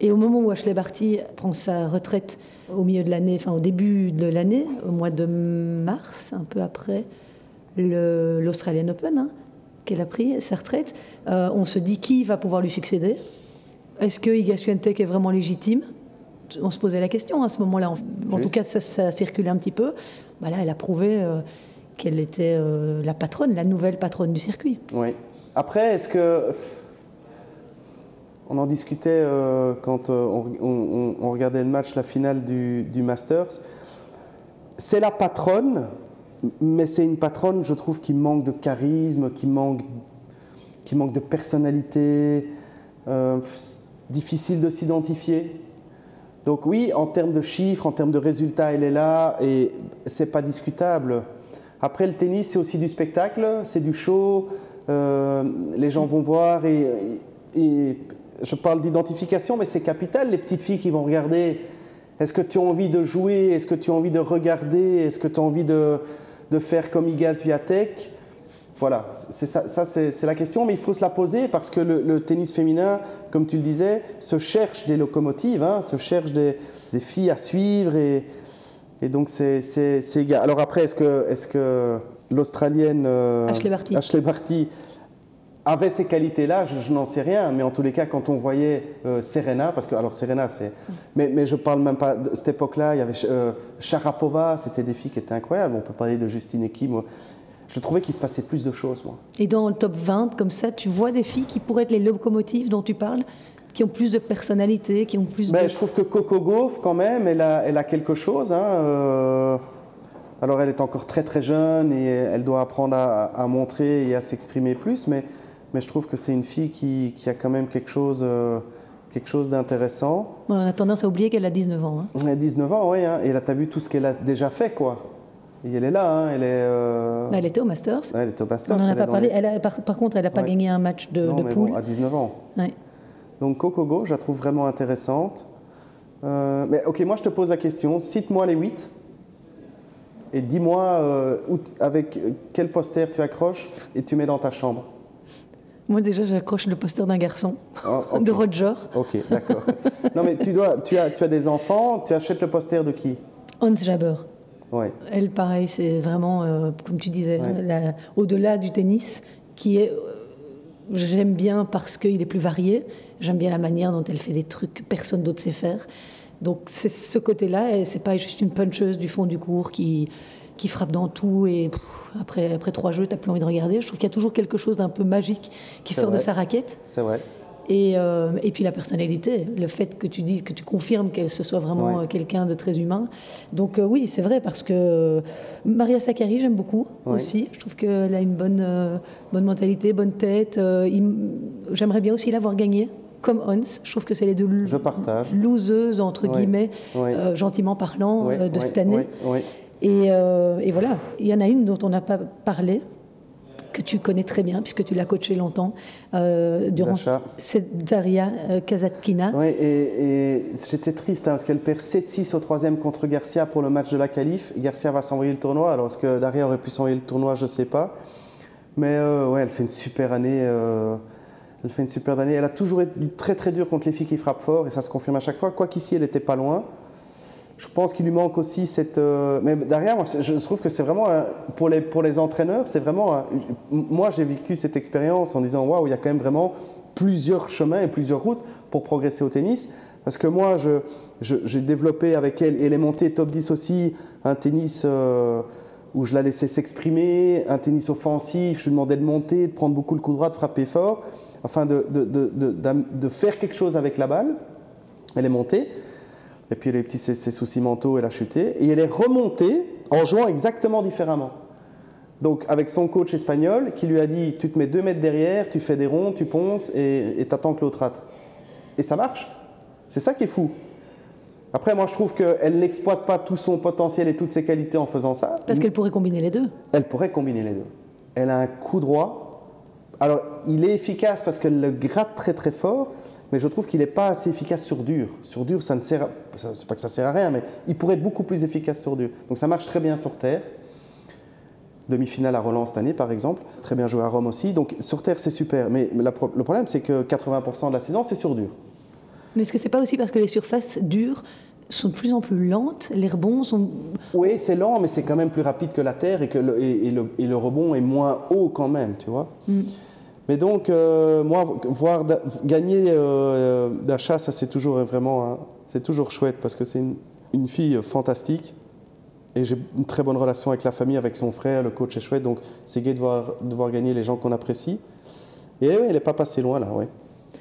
Et au moment où Ashley Barty prend sa retraite au milieu de l'année, enfin au début de l'année, au mois de mars, un peu après l'Australian Open, hein, qu'elle a pris sa retraite, euh, on se dit qui va pouvoir lui succéder? Est-ce que Iga Swiatek est vraiment légitime? On se posait la question à ce moment-là. En, tout cas, ça, ça circulait un petit peu. Bah là, elle a prouvé euh, qu'elle était euh, la patronne, la nouvelle patronne du circuit.
Oui. Après, est-ce que. On en discutait euh, quand on, on- on regardait le match, la finale du, du Masters. C'est la patronne, mais c'est une patronne, je trouve, qui manque de charisme, qui manque, qui manque de personnalité. difficile de s'identifier. Donc oui, en termes de chiffres, en termes de résultats, elle est là et c'est pas discutable. Après, le tennis, c'est aussi du spectacle, c'est du show. euh, les gens vont voir et, je parle d'identification, mais c'est capital. Les petites filles qui vont regarder. Est-ce que tu as envie de jouer? Est-ce que tu as envie de regarder? Est-ce que tu as envie de, faire comme Iga Swiatek? Voilà, c'est ça, ça, c'est la question, mais il faut se la poser parce que le, le tennis féminin, comme tu le disais, se cherche des locomotives, hein, se cherche des, des filles à suivre et, et donc c'est égal. Alors après, est-ce que, est que l'Australienne euh,
Ashley Barty.
Ashley Barty avait ces qualités-là, je, je n'en sais rien, mais en tous les cas, quand on voyait euh, Serena, parce que alors Serena, c'est, mais, mais je parle même pas de cette époque-là. Il y avait euh, Sharapova, c'était des filles qui étaient incroyables. On peut parler de Justine Kim. Je trouvais qu'il se passait plus de choses, moi.
Et dans le top 20, comme ça, tu vois des filles qui pourraient être les locomotives dont tu parles, qui ont plus de personnalité, qui ont plus
Ben,
de...
je trouve que Coco Gauff, quand même, elle a, elle a quelque chose. hein, euh, alors, elle est encore très très jeune et elle doit apprendre à, à montrer et à s'exprimer plus, mais, mais je trouve que c'est une fille qui, qui a quand même quelque chose, euh, quelque chose d'intéressant.
On a tendance à oublier qu'elle a 19 ans. hein.
Elle a 19 ans, oui, hein, et là, tu as vu tout ce qu'elle a déjà fait, quoi. Et elle est là, hein, elle est. euh,
Bah, Elle était au Masters.
ouais, elle est au Masters.
On n'en a pas parlé.
les-
Elle a- par, par contre, elle n'a pas
Ouais.
gagné un match de,
Non,
de
mais
poule.
bon, à 19 ans.
Ouais.
Donc Coco Gauff, je la trouve vraiment intéressante. Euh, mais ok, moi je te pose la question, cite-moi les 8 et dis-moi euh, avec quel poster tu accroches et tu mets dans ta chambre.
Moi, déjà, j'accroche le poster d'un garçon,
Oh, ok.
de Roger,
Ok, d'accord. non mais tu, dois, tu, as, tu as des enfants, tu achètes le poster de qui?
Hans Jaber.
Ouais.
Elle, pareil, c'est vraiment, euh, comme tu disais,
Ouais.
au-delà du tennis, qui est. euh, J'aime bien parce qu'il est plus varié. J'aime bien la manière dont elle fait des trucs que personne d'autre sait faire. Donc, c'est ce côté-là, et c'est pas juste une puncheuse du fond du cours qui, qui frappe dans tout et pff, après, après trois jeux, t'as plus envie de regarder. Je trouve qu'il y a toujours quelque chose d'un peu magique qui sort de sa raquette.
C'est vrai.
Et, euh, et puis la personnalité, le fait que tu dises, que tu confirmes qu'elle se soit vraiment
Ouais.
euh, quelqu'un de très humain. Donc euh, oui, c'est vrai parce que Maria Sakkari, j'aime beaucoup
Ouais.
aussi. Je trouve qu'elle a une bonne, euh, bonne mentalité, bonne tête. J'aimerais bien aussi l'avoir gagnée comme Ons. Je trouve que c'est les deux
Je partage.
loseuses, entre guillemets, gentiment parlant, de cette année. et voilà, il y en a une dont on n'a pas parlé, que tu connais très bien, puisque tu l'as coachée longtemps, euh, durant cette Daria euh, Kazatkina.
Oui, et, et j'étais triste hein, parce qu'elle perd 7-6 au troisième contre Garcia pour le match de la qualif. Garcia va s'envoyer le tournoi. Alors, est-ce que Daria aurait pu s'envoyer le tournoi? Je ne sais pas. Mais euh, ouais, elle fait une super année. euh, elle fait une super année. Elle a toujours été très très dure contre les filles qui frappent fort et ça se confirme à chaque fois. Quoi qu'ici, elle n'était pas loin. Je pense qu'il lui manque aussi cette. euh, Mais derrière, moi, je trouve que c'est vraiment pour les pour les entraîneurs, c'est vraiment. Moi, j'ai vécu cette expérience en disant waouh, il y a quand même vraiment plusieurs chemins et plusieurs routes pour progresser au tennis. Parce que moi, je je- j'ai développé avec elle et elle est montée top 10 aussi un tennis. euh, où je la laissais s'exprimer, un tennis offensif, je lui demandais de monter, de prendre beaucoup le coup droit, de frapper fort, afin de, de, de, de faire quelque chose avec la balle. Elle est montée. Et puis elle a eu ses, ses soucis mentaux, elle a chuté. Et elle est remontée en jouant exactement différemment. Donc avec son coach espagnol qui lui a dit tu te mets deux mètres derrière, tu fais des ronds, tu ponces et et t'attends que l'autre rate. Et ça marche. C'est ça qui est fou. Après moi je trouve qu'elle n'exploite pas tout son potentiel et toutes ses qualités en faisant ça.
Parce qu'elle pourrait combiner les deux.
Elle pourrait combiner les deux. Elle a un coup droit. Alors, il est efficace parce qu'elle le gratte très très fort, mais je trouve qu'il n'est pas assez efficace sur dur. Sur dur, ça ne sert C'est pas que ça sert à rien, mais il pourrait être beaucoup plus efficace sur dur. Donc ça marche très bien sur terre. Demi-finale à Roland cette année, par exemple. Très bien joué à Rome aussi. Donc sur terre, c'est super. Mais la le problème, c'est que 80% de la saison, c'est sur dur.
Mais est-ce que c'est pas aussi parce que les surfaces dures sont de plus en plus lentes, les rebonds sont.
Oui, c'est lent, mais c'est quand même plus rapide que la terre et, que le, et, et le, et le rebond est moins haut quand même, tu vois.
Mm.
Mais donc, euh, moi, voir gagner euh, d'achat, ça c'est toujours vraiment, un- c'est toujours chouette parce que c'est une, fille fantastique et j'ai une très bonne relation avec la famille, avec son frère, le coach est chouette, donc c'est gai de voir, de voir gagner les gens qu'on apprécie. Et oui, elle n'est pas passée loin là, oui.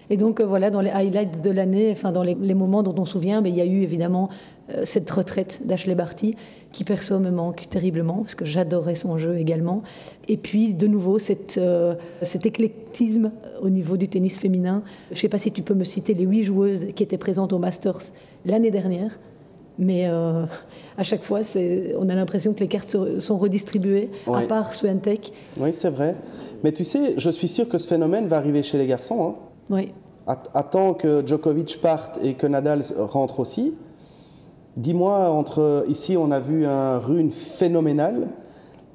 Et donc euh, voilà, dans les highlights de l'année, enfin dans les, les moments dont on se souvient, ben, il y a eu évidemment euh, cette retraite d'Ashley Barty qui perso me manque terriblement parce que j'adorais son jeu également. Et puis de nouveau cette, euh, cet éclectisme au niveau du tennis féminin. Je ne sais pas si tu peux me citer les huit joueuses qui étaient présentes au Masters l'année dernière. Mais euh, à chaque fois, on a l'impression que les cartes sont redistribuées, à
Ouais.
part Swiatek.
Oui, c'est vrai. Mais tu sais, je suis sûr que ce phénomène va arriver chez les garçons. Hein.
Oui.
Att- Attends que Djokovic parte et que Nadal rentre aussi. Dis-moi, entre ici, on a vu un Rune phénoménal,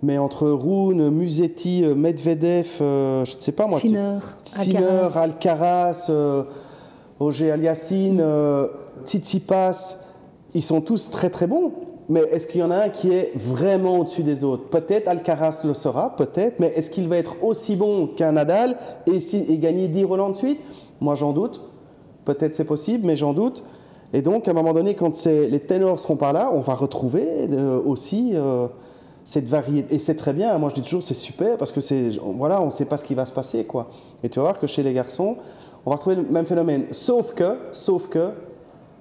mais entre Rune, Musetti, Medvedev, euh, je ne sais pas moi.
Sinner,
Sinner,
Alcaraz.
Alcaraz, euh, Roger Aliassime, euh, Tsitsipas, ils sont tous très très bons. Mais est-ce qu'il y en a un qui est vraiment au-dessus des autres? Peut-être Alcaraz le sera, peut-être, mais est-ce qu'il va être aussi bon qu'un Nadal et, gagner 10 Roland de suite? Moi j'en doute. Peut-être c'est possible, mais j'en doute. Et donc à un moment donné, quand les ténors seront pas là, on va retrouver euh, aussi euh, cette variété. Et c'est très bien. Moi je dis toujours c'est super parce que c'est voilà, on ne sait pas ce qui va se passer quoi. Et tu vas voir que chez les garçons, on va retrouver le même phénomène. Sauf que, sauf que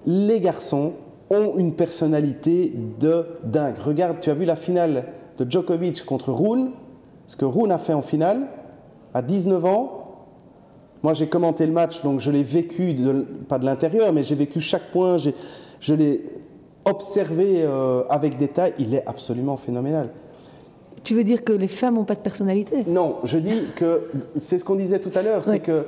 les garçons ont une personnalité de dingue. Regarde, tu as vu la finale de Djokovic contre Rune, ce que Rune a fait en finale à 19 ans. Moi, j'ai commenté le match, donc je l'ai vécu, de- pas de l'intérieur, mais j'ai vécu chaque point, je l'ai observé euh, avec détail. Il est absolument phénoménal.
Tu veux dire que les femmes n'ont pas de personnalité?
Non, je dis que c'est ce qu'on disait tout à l'heure, c'est que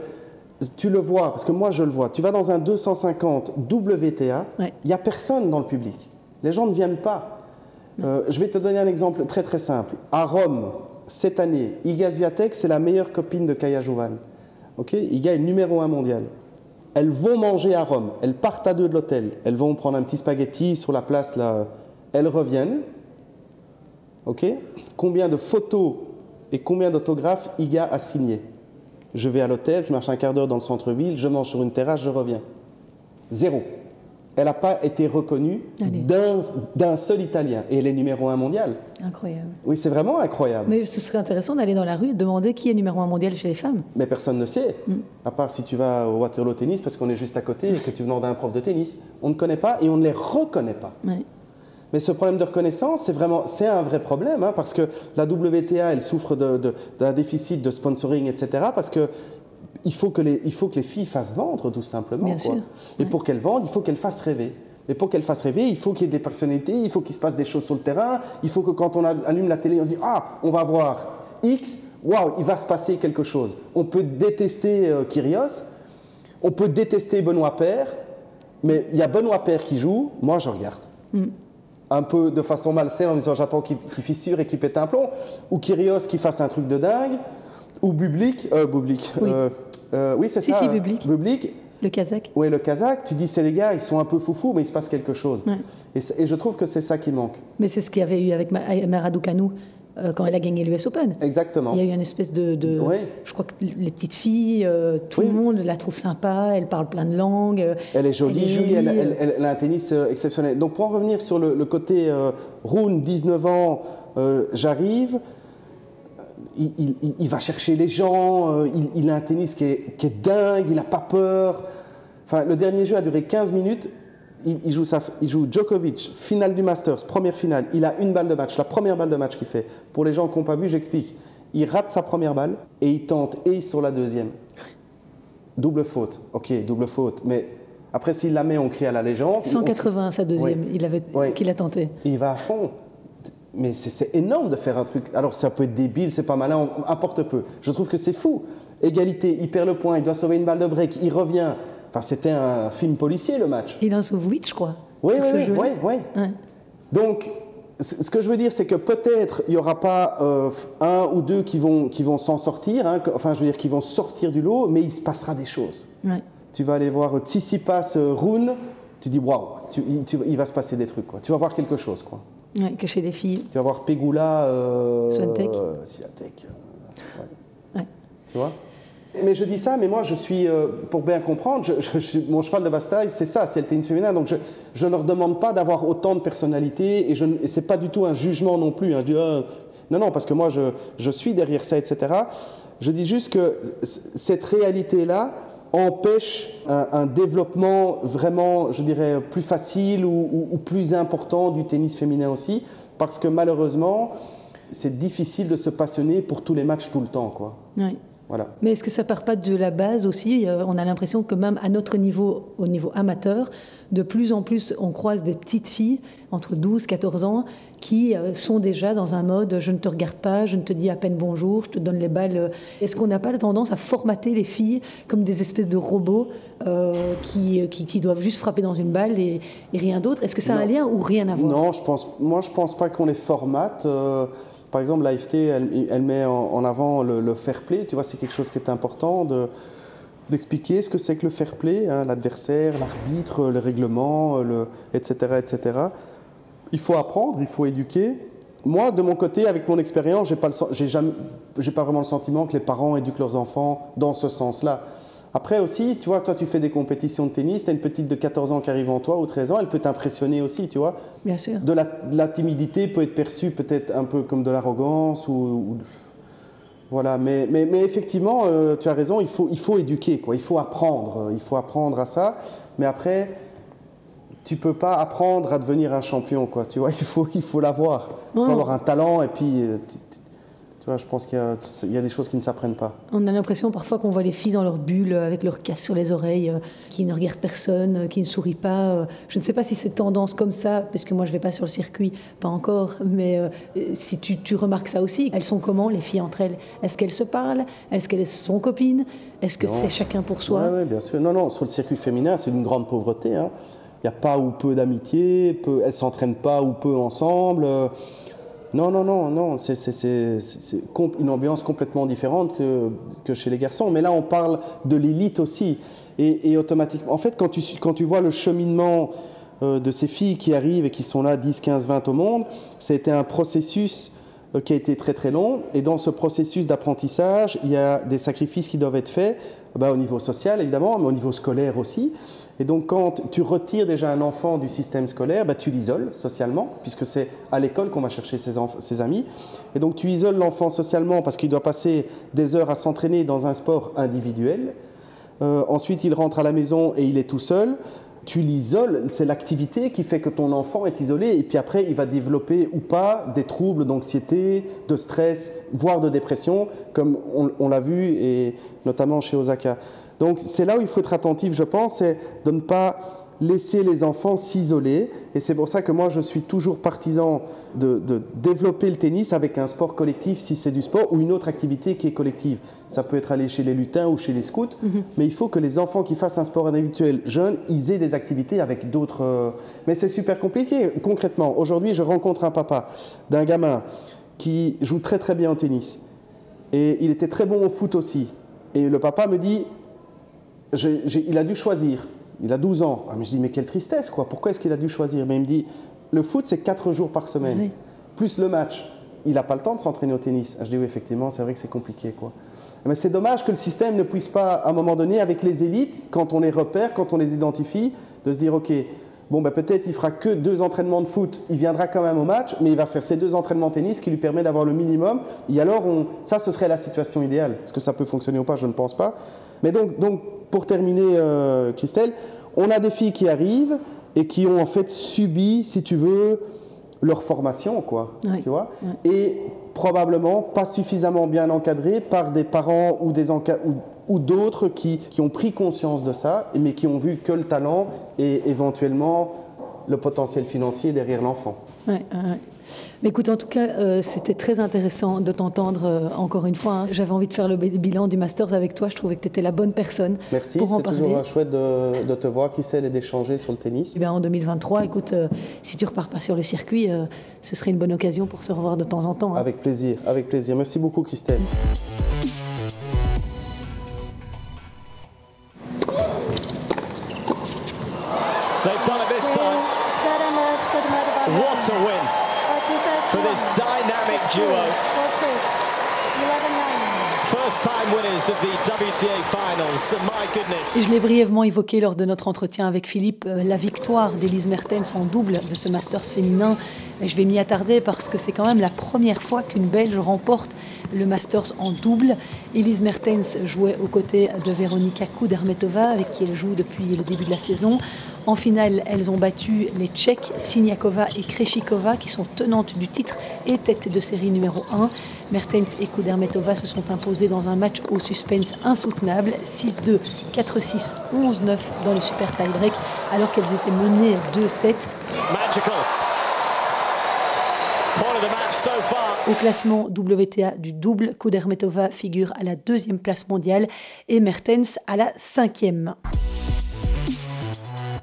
tu le vois, parce que moi je le vois. Tu vas dans un 250 WTA, il
Ouais.
n'y a personne dans le public. Les gens ne viennent pas. Euh, je vais te donner un exemple très très simple. À Rome, cette année, Iga Swiatek, c'est la meilleure copine de Kaya Jovan. Ok? Iga est numéro un mondial. Elles vont manger à Rome. Elles partent à deux de l'hôtel. Elles vont prendre un petit spaghetti sur la place là. Elles reviennent. Ok? Combien de photos et combien d'autographes Iga a signé Je vais à l'hôtel, je marche un quart d'heure dans le centre-ville, je mange sur une terrasse, je reviens. Zéro. Elle n'a pas été reconnue d'un seul Italien. Et elle est numéro un mondial.
Incroyable.
Oui, c'est vraiment incroyable.
Mais ce serait intéressant d'aller dans la rue et de demander qui est numéro un mondial chez les femmes.
Mais personne ne sait,
Mm.
à part si tu vas au Waterloo Tennis parce qu'on est juste à côté et que tu demandes à un prof de tennis. On ne connaît pas et on ne les reconnaît pas. Mais ce problème de reconnaissance, c'est vraiment, c'est un vrai problème, hein, parce que la WTA, elle souffre d'un déficit de sponsoring, etc., parce que il faut, que les, il faut que les filles fassent vendre, tout simplement.
Bien
quoi.
sûr.
Et
Ouais.
pour qu'elles vendent, il faut qu'elles fassent rêver. Et pour qu'elles fassent rêver, il faut qu'il y ait des personnalités, il faut qu'il se passe des choses sur le terrain, il faut que quand on allume la télé, on se dit Ah, on va voir X, waouh, il va se passer quelque chose. On peut détester euh, Kyrios, on peut détester Benoît Père, mais il y a Benoît Père qui joue, moi je regarde.
Mm.
Un peu de façon malsaine en disant j'attends qu'il fissure et qu'il pète un plomb, ou Kyrios qui fasse un truc de dingue, ou Bublik, euh, Bublik,
Oui.
euh, euh, oui c'est
Si,
ça,
si, Bublik.
Bublik,
Le Kazakh.
oui, le Kazakh, tu dis c'est les gars, ils sont un peu foufous, mais il se passe quelque chose.
Ouais.
Et, je trouve que c'est ça qui manque.
Mais c'est ce qu'il y avait eu avec Ma- Maradou euh, quand elle a gagné l'US Open.
Exactement.
Il y a eu une espèce de. de-
Oui.
Je crois que les petites filles, euh, tout
Oui.
le monde la trouve sympa, elle parle plein de langues. euh,
Elle est jolie,
Elle est jolie,
elle, elle- elle- elle a un tennis exceptionnel. Donc pour en revenir sur le, le côté euh, Rune, 19 ans, j'arrive, il, il- il- il va chercher les gens, il, il a un tennis qui est, qui est dingue, il n'a pas peur. Enfin, le dernier jeu a duré 15 minutes. Il, il joue sa- il joue Djokovic, finale du Masters, première finale. Il a une balle de match, la première balle de match qu'il fait. Pour les gens qui n'ont pas vu, j'explique. Il rate sa première balle et il tente et sur la deuxième. Double faute. Ok, double faute. Mais après, s'il la met, on crie à la légende.
180 sa deuxième,
Oui.
il avait
Oui.
qu'il a tenté.
Il va à fond. Mais c'est- c'est énorme de faire un truc. Alors ça peut être débile, c'est pas malin, on- importe peu. Je trouve que c'est fou. Égalité, il perd le point, il doit sauver une balle de break, il revient. Enfin, c'était un film policier le match.
Il en sauve 8, je crois.
Oui, oui, oui,
jeu-là.
oui, oui.
Ouais.
Donc, ce que je veux dire, c'est que peut-être il n'y aura pas euh, un ou deux qui vont, qui vont s'en sortir, hein, enfin, je veux dire, qui vont sortir du lot, mais il se passera des choses.
Ouais.
Tu vas aller voir Tsitsipas euh, Rune, tu dis waouh, tu- il, va se passer des trucs, quoi. Tu vas voir quelque chose, quoi.
Ouais, que chez les filles.
Tu vas voir Pegula, euh,
Swiatek.
euh. Ouais. Tu vois? Mais je dis ça, mais moi je suis, euh, pour bien comprendre, mon cheval de bataille, c'est ça, c'est le tennis féminin. Donc je, ne leur demande pas d'avoir autant de personnalité et, je, et c'est pas du tout un jugement non plus. hein. Je dis, ah, non, non, parce que moi je, suis derrière ça, etc. Je dis juste que cette réalité-là empêche un, développement vraiment, je dirais, plus facile ou, plus important du tennis féminin aussi, parce que malheureusement, c'est difficile de se passionner pour tous les matchs tout le temps, quoi.
Ouais.
Voilà.
Mais est-ce que ça part pas de la base aussi? Euh, On a l'impression que même à notre niveau, au niveau amateur, de plus en plus, on croise des petites filles entre 12 14 ans qui euh, sont déjà dans un mode je ne te regarde pas, je ne te dis à peine bonjour, je te donne les balles. Est-ce qu'on n'a pas la tendance à formater les filles comme des espèces de robots euh, qui, qui, qui doivent juste frapper dans une balle et, et rien d'autre? Est-ce que ça a un lien ou rien à voir?
Non, je pense, moi je pense pas qu'on les formate. euh, par exemple, l'AFT, elle, elle met en, avant le, fair play. Tu vois, c'est quelque chose qui est important de d'expliquer ce que c'est que le fair play, hein, l'adversaire, l'arbitre, le règlement, le, etc., etc. Il faut apprendre, il faut éduquer. Moi, de mon côté, avec mon expérience, j'ai pas j'ai j'ai pas vraiment le sentiment que les parents éduquent leurs enfants dans ce sens-là. Après aussi, tu vois, toi tu fais des compétitions de tennis, tu as une petite de 14 ans qui arrive en toi ou 13 ans, elle peut t'impressionner aussi, tu vois.
Bien sûr.
De la, de la timidité peut être perçue peut-être un peu comme de l'arrogance ou, ou- voilà. Mais, mais, mais effectivement, euh, tu as raison, il faut, il faut éduquer, quoi. Il faut apprendre, euh, il faut apprendre à ça. Mais après, tu peux pas apprendre à devenir un champion, quoi. Tu vois, il faut, il faut l'avoir. Il faut avoir un talent et puis, euh, tu, tu- tu vois, je pense qu'il y a, il y a des choses qui ne s'apprennent pas.
On a l'impression parfois qu'on voit les filles dans leur bulle euh, avec leur casque sur les oreilles, euh, qui ne regardent personne, euh, qui ne sourient pas. Je ne sais pas si c'est tendance comme ça, parce que moi je vais pas sur le circuit, pas encore, mais si tu, tu remarques ça aussi, elles sont comment les filles entre elles? Est-ce qu'elles se parlent? Est-ce qu'elles sont copines? Est-ce que c'est chacun pour soi?
Oui, bien sûr. Non, non, sur le circuit féminin, c'est une grande pauvreté. hein. Il n'y a pas ou peu d'amitié, elles s'entraînent pas ou peu ensemble. Non, non, non, non, c'est une ambiance complètement différente que, chez les garçons. Mais là, on parle de l'élite aussi. Et, automatiquement, en fait, quand tu, quand tu vois le cheminement euh, de ces filles qui arrivent et qui sont là 10, 15, 20 au monde, été un processus euh, qui a été très très long. Et dans ce processus d'apprentissage, il y a des sacrifices qui doivent être faits, ben, au niveau social évidemment, mais au niveau scolaire aussi. Et donc quand tu retires déjà un enfant du système scolaire, ben, tu l'isoles socialement, puisque c'est à l'école qu'on va chercher ses, amis. Et donc tu isoles l'enfant socialement parce qu'il doit passer des heures à s'entraîner dans un sport individuel. Euh, ensuite, il rentre à la maison et il est tout seul. tu l'isoles, c'est l'activité qui fait que ton enfant est isolé et puis après il va développer ou pas des troubles d'anxiété, de stress, voire de dépression, comme on, l'a vu et notamment chez Osaka. Donc c'est là où il faut être attentif, je pense, c'est de ne pas laisser les enfants s'isoler. Et c'est pour ça que moi, je suis toujours partisan de, développer le tennis avec un sport collectif, si c'est du sport, ou une autre activité qui est collective. Ça peut être aller chez les lutins ou chez les scouts, mhm. mais il faut que les enfants qui fassent un sport individuel jeune, ils aient des activités avec d'autres. Euh, mais c'est super compliqué. Concrètement, aujourd'hui, je rencontre un papa d'un gamin qui joue très très bien au tennis. Et il était très bon au foot aussi. Et le papa me dit, il a dû choisir il a 12 ans. Ah, mais je dis, mais quelle tristesse, quoi. Pourquoi est-ce qu'il a dû choisir? Mais il me dit, le foot, c'est 4 jours par semaine, plus le match. Il n'a pas le temps de s'entraîner au tennis. Ah, je dis, oui, effectivement, c'est vrai que c'est compliqué, quoi. Mais c'est dommage que le système ne puisse pas, à un moment donné, avec les élites, quand on les repère, quand on les identifie, de se dire, OK, bon, ben, peut-être il fera que deux entraînements de foot, il viendra quand même au match, mais il va faire ces deux entraînements tennis qui lui permet d'avoir le minimum. Et alors, on, ça, ce serait la situation idéale. Est-ce que ça peut fonctionner ou pas? Je ne pense pas. Mais donc, donc pour terminer, euh, Christelle, on a des filles qui arrivent et qui ont en fait subi, si tu veux, leur formation, quoi. Tu vois Et probablement pas suffisamment bien encadrées par des parents ou des ou, d'autres qui, qui, ont pris conscience de ça, mais qui ont vu que le talent et éventuellement le potentiel financier derrière l'enfant.
Ouais, mais écoute, en tout cas, euh, c'était très intéressant de t'entendre euh, encore une fois. Hein. J'avais envie de faire le bilan du Masters avec toi. Je trouvais que tu étais la bonne personne
Merci,
pour
en parler. Merci, c'est toujours chouette de, de, te voir, Christelle, et d'échanger sur le tennis.
Eh bien, en 2023, écoute, euh, si tu repars pas sur le circuit, ce serait une bonne occasion pour se revoir de temps en temps.
Hein. Avec plaisir, avec plaisir. Merci beaucoup, Christelle.
What a win for this dynamic duo. Je l'ai brièvement évoqué lors de notre entretien avec Philippe, euh, la victoire d'Elise Mertens en double de ce Masters féminin. Je vais m'y attarder parce que c'est quand même la première fois qu'une Belge remporte le Masters en double. Elise Mertens jouait aux côtés de Veronika Kudermetova, avec qui elle joue depuis le début de la saison. En finale, elles ont battu les Tchèques Siniakova et Kreshikova, qui sont tenantes du titre et tête de série numéro 1. Mertens et Kudermetova se sont imposées dans un match au suspense insoutenable, 6-2, 4-6, 11-9 dans le super tie-break, alors qu'elles étaient menées 2-7. Au classement WTA du double, Kudermetova figure à la deuxième place mondiale et Mertens à la cinquième.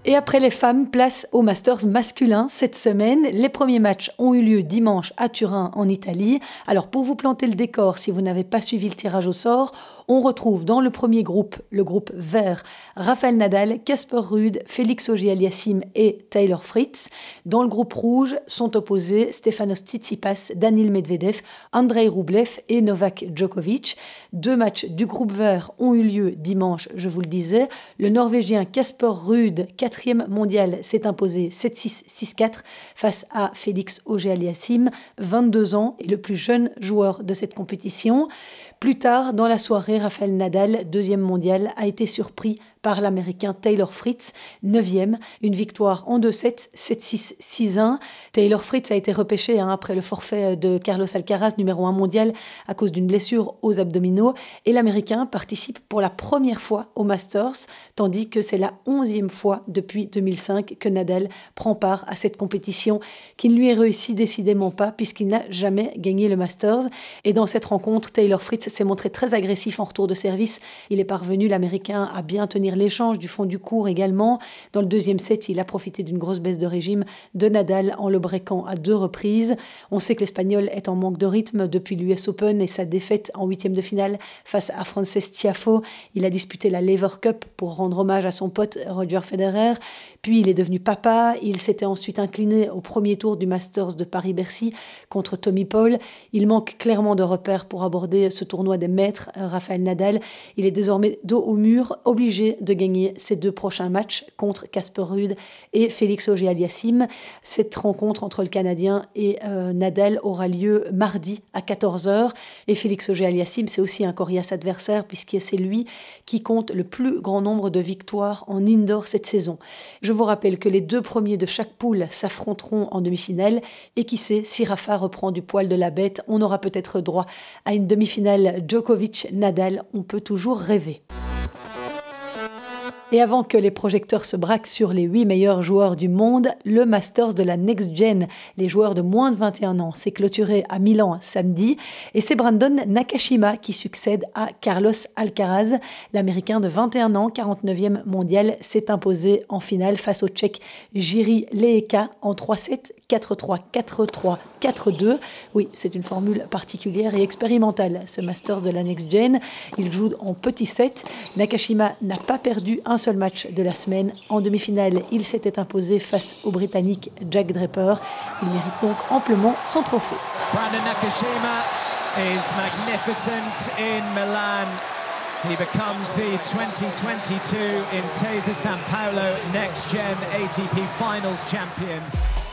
Et après les femmes, place au Masters masculin cette semaine. Les premiers matchs ont eu lieu dimanche à Turin en Italie. Alors pour vous planter le décor, si vous n'avez pas suivi le tirage au sort, on retrouve dans le premier groupe, le groupe vert, Rafael Nadal, Casper Ruud, Félix Auger-Aliassime et Taylor Fritz. Dans le groupe rouge sont opposés Stefanos Tsitsipas, Danil Medvedev, Andrei Rublev et Novak Djokovic. Deux matchs du groupe vert ont eu lieu dimanche, je vous le disais. Le Norvégien Casper Ruud, quatrième mondial, s'est imposé 7-6, 6-4 face à Félix Auger-Aliassime, 22 ans et le plus jeune joueur de cette compétition. Plus tard dans la soirée, Rafael Nadal, deuxième mondial, a été surpris par l'américain Taylor Fritz, 9e, une victoire en 2-7, 7-6, 6-1. Taylor Fritz a été repêché hein, après le forfait de Carlos Alcaraz, numéro 1 mondial, à cause d'une blessure aux abdominaux, et l'américain participe pour la première fois au Masters, tandis que c'est la 11e fois depuis 2005 que Nadal prend part à cette compétition, qui ne lui est réussi décidément pas, puisqu'il n'a jamais gagné le Masters. Et dans cette rencontre, Taylor Fritz s'est montré très agressif en retour de service. Il est parvenu, l'américain, à bien tenir l'échange du fond du cours également. Dans le deuxième set, il a profité d'une grosse baisse de régime de Nadal en le breakant à deux reprises. On sait que l'Espagnol est en manque de rythme depuis l'US Open et sa défaite en huitième de finale face à Frances Tiafo. Il a disputé la Lever Cup pour rendre hommage à son pote Roger Federer. Puis il est devenu papa. Il s'était ensuite incliné au premier tour du Masters de Paris-Bercy contre Tommy Paul. Il manque clairement de repères pour aborder ce tournoi des maîtres, Raphaël Nadal. Il est désormais dos au mur, obligé de gagner ses deux prochains matchs contre Casper Ruud et Félix Auger-Aliassime. Cette rencontre entre le Canadien et euh, Nadal aura lieu mardi à 14h. Et Félix Auger-Aliassime, c'est aussi un coriace adversaire puisque c'est lui qui compte le plus grand nombre de victoires en indoor cette saison. Je vous rappelle que les deux premiers de chaque poule s'affronteront en demi-finale et qui sait si Rafa reprend du poil de la bête, on aura peut-être droit à une demi-finale Djokovic-Nadal, on peut toujours rêver. Et avant que les projecteurs se braquent sur les 8 meilleurs joueurs du monde, le Masters de la Next Gen, les joueurs de moins de 21 ans, s'est clôturé à Milan samedi et c'est Brandon Nakashima qui succède à Carlos Alcaraz. L'Américain de 21 ans, 49e mondial, s'est imposé en finale face au Tchèque Jiri Leeka en 3-7, 4-3, 4-3, 4-2. Oui, c'est une formule particulière et expérimentale, ce Masters de la Next Gen. Il joue en petit set. Nakashima n'a pas perdu un seul match de la semaine. En demi-finale, il s'était imposé face au Britannique Jack Draper. Il mérite donc amplement son trophée.
Brandon Nakashima is magnificent in Milan. He becomes the 2022 Intesa San Paolo Next Gen ATP Finals champion.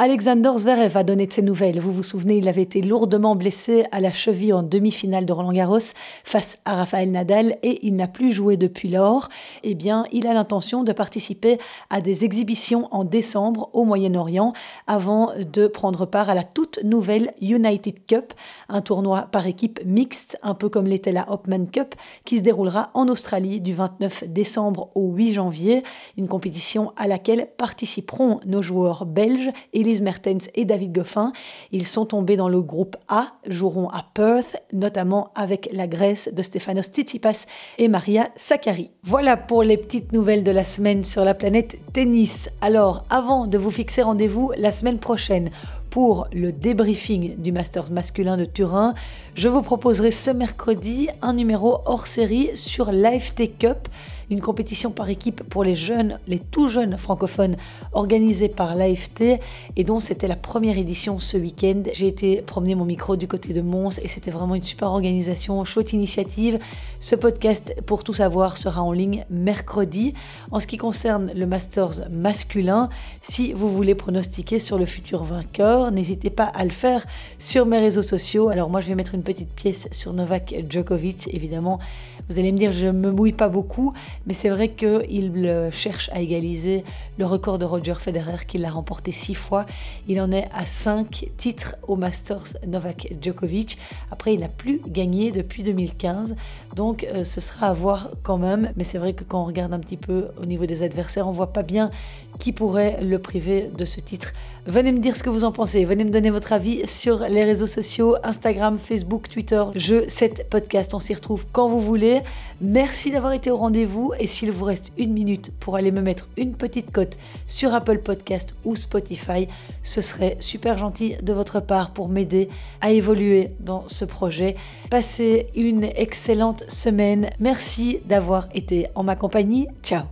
Alexander Zverev a donné de ses nouvelles. Vous vous souvenez, il avait été lourdement blessé à la cheville en demi-finale de Roland Garros face à Rafael Nadal et il n'a plus joué depuis lors. Eh bien, il a l'intention de participer à des exhibitions en décembre au Moyen-Orient avant de prendre part à la toute nouvelle United Cup, un tournoi par équipe mixte, un peu comme l'était la Hopman Cup, qui se déroulera en Australie du 29 décembre au 8 janvier, une compétition à laquelle participeront nos joueurs belges et Mertens et David Goffin. Ils sont tombés dans le groupe A, joueront à Perth, notamment avec la Grèce de Stefanos Tsitsipas et Maria Sakkari. Voilà pour les petites nouvelles de la semaine sur la planète tennis. Alors, avant de vous fixer rendez-vous la semaine prochaine pour le débriefing du Masters masculin de Turin, je vous proposerai ce mercredi un numéro hors série sur l'AFT Cup une compétition par équipe pour les jeunes, les tout jeunes francophones organisée par l'AFT et dont c'était la première édition ce week-end. J'ai été promener mon micro du côté de Mons et c'était vraiment une super organisation, chouette initiative. Ce podcast, pour tout savoir, sera en ligne mercredi. En ce qui concerne le Masters masculin, si vous voulez pronostiquer sur le futur vainqueur, n'hésitez pas à le faire sur mes réseaux sociaux. Alors moi, je vais mettre une petite pièce sur Novak Djokovic, évidemment. Vous allez me dire, je ne me mouille pas beaucoup, mais c'est vrai qu'il cherche à égaliser le record de Roger Federer qui l'a remporté six fois. Il en est à cinq titres au Masters Novak Djokovic. Après, il n'a plus gagné depuis 2015, donc euh, ce sera à voir quand même. Mais c'est vrai que quand on regarde un petit peu au niveau des adversaires, on voit pas bien qui pourrait le priver de ce titre. Venez me dire ce que vous en pensez, venez me donner votre avis sur les réseaux sociaux, Instagram, Facebook, Twitter. Je, cette podcast, on s'y retrouve quand vous voulez. Merci d'avoir été au rendez-vous et s'il vous reste une minute pour aller me mettre une petite cote sur Apple Podcast ou Spotify, ce serait super gentil de votre part pour m'aider à évoluer dans ce projet. Passez une excellente semaine. Merci d'avoir été en ma compagnie. Ciao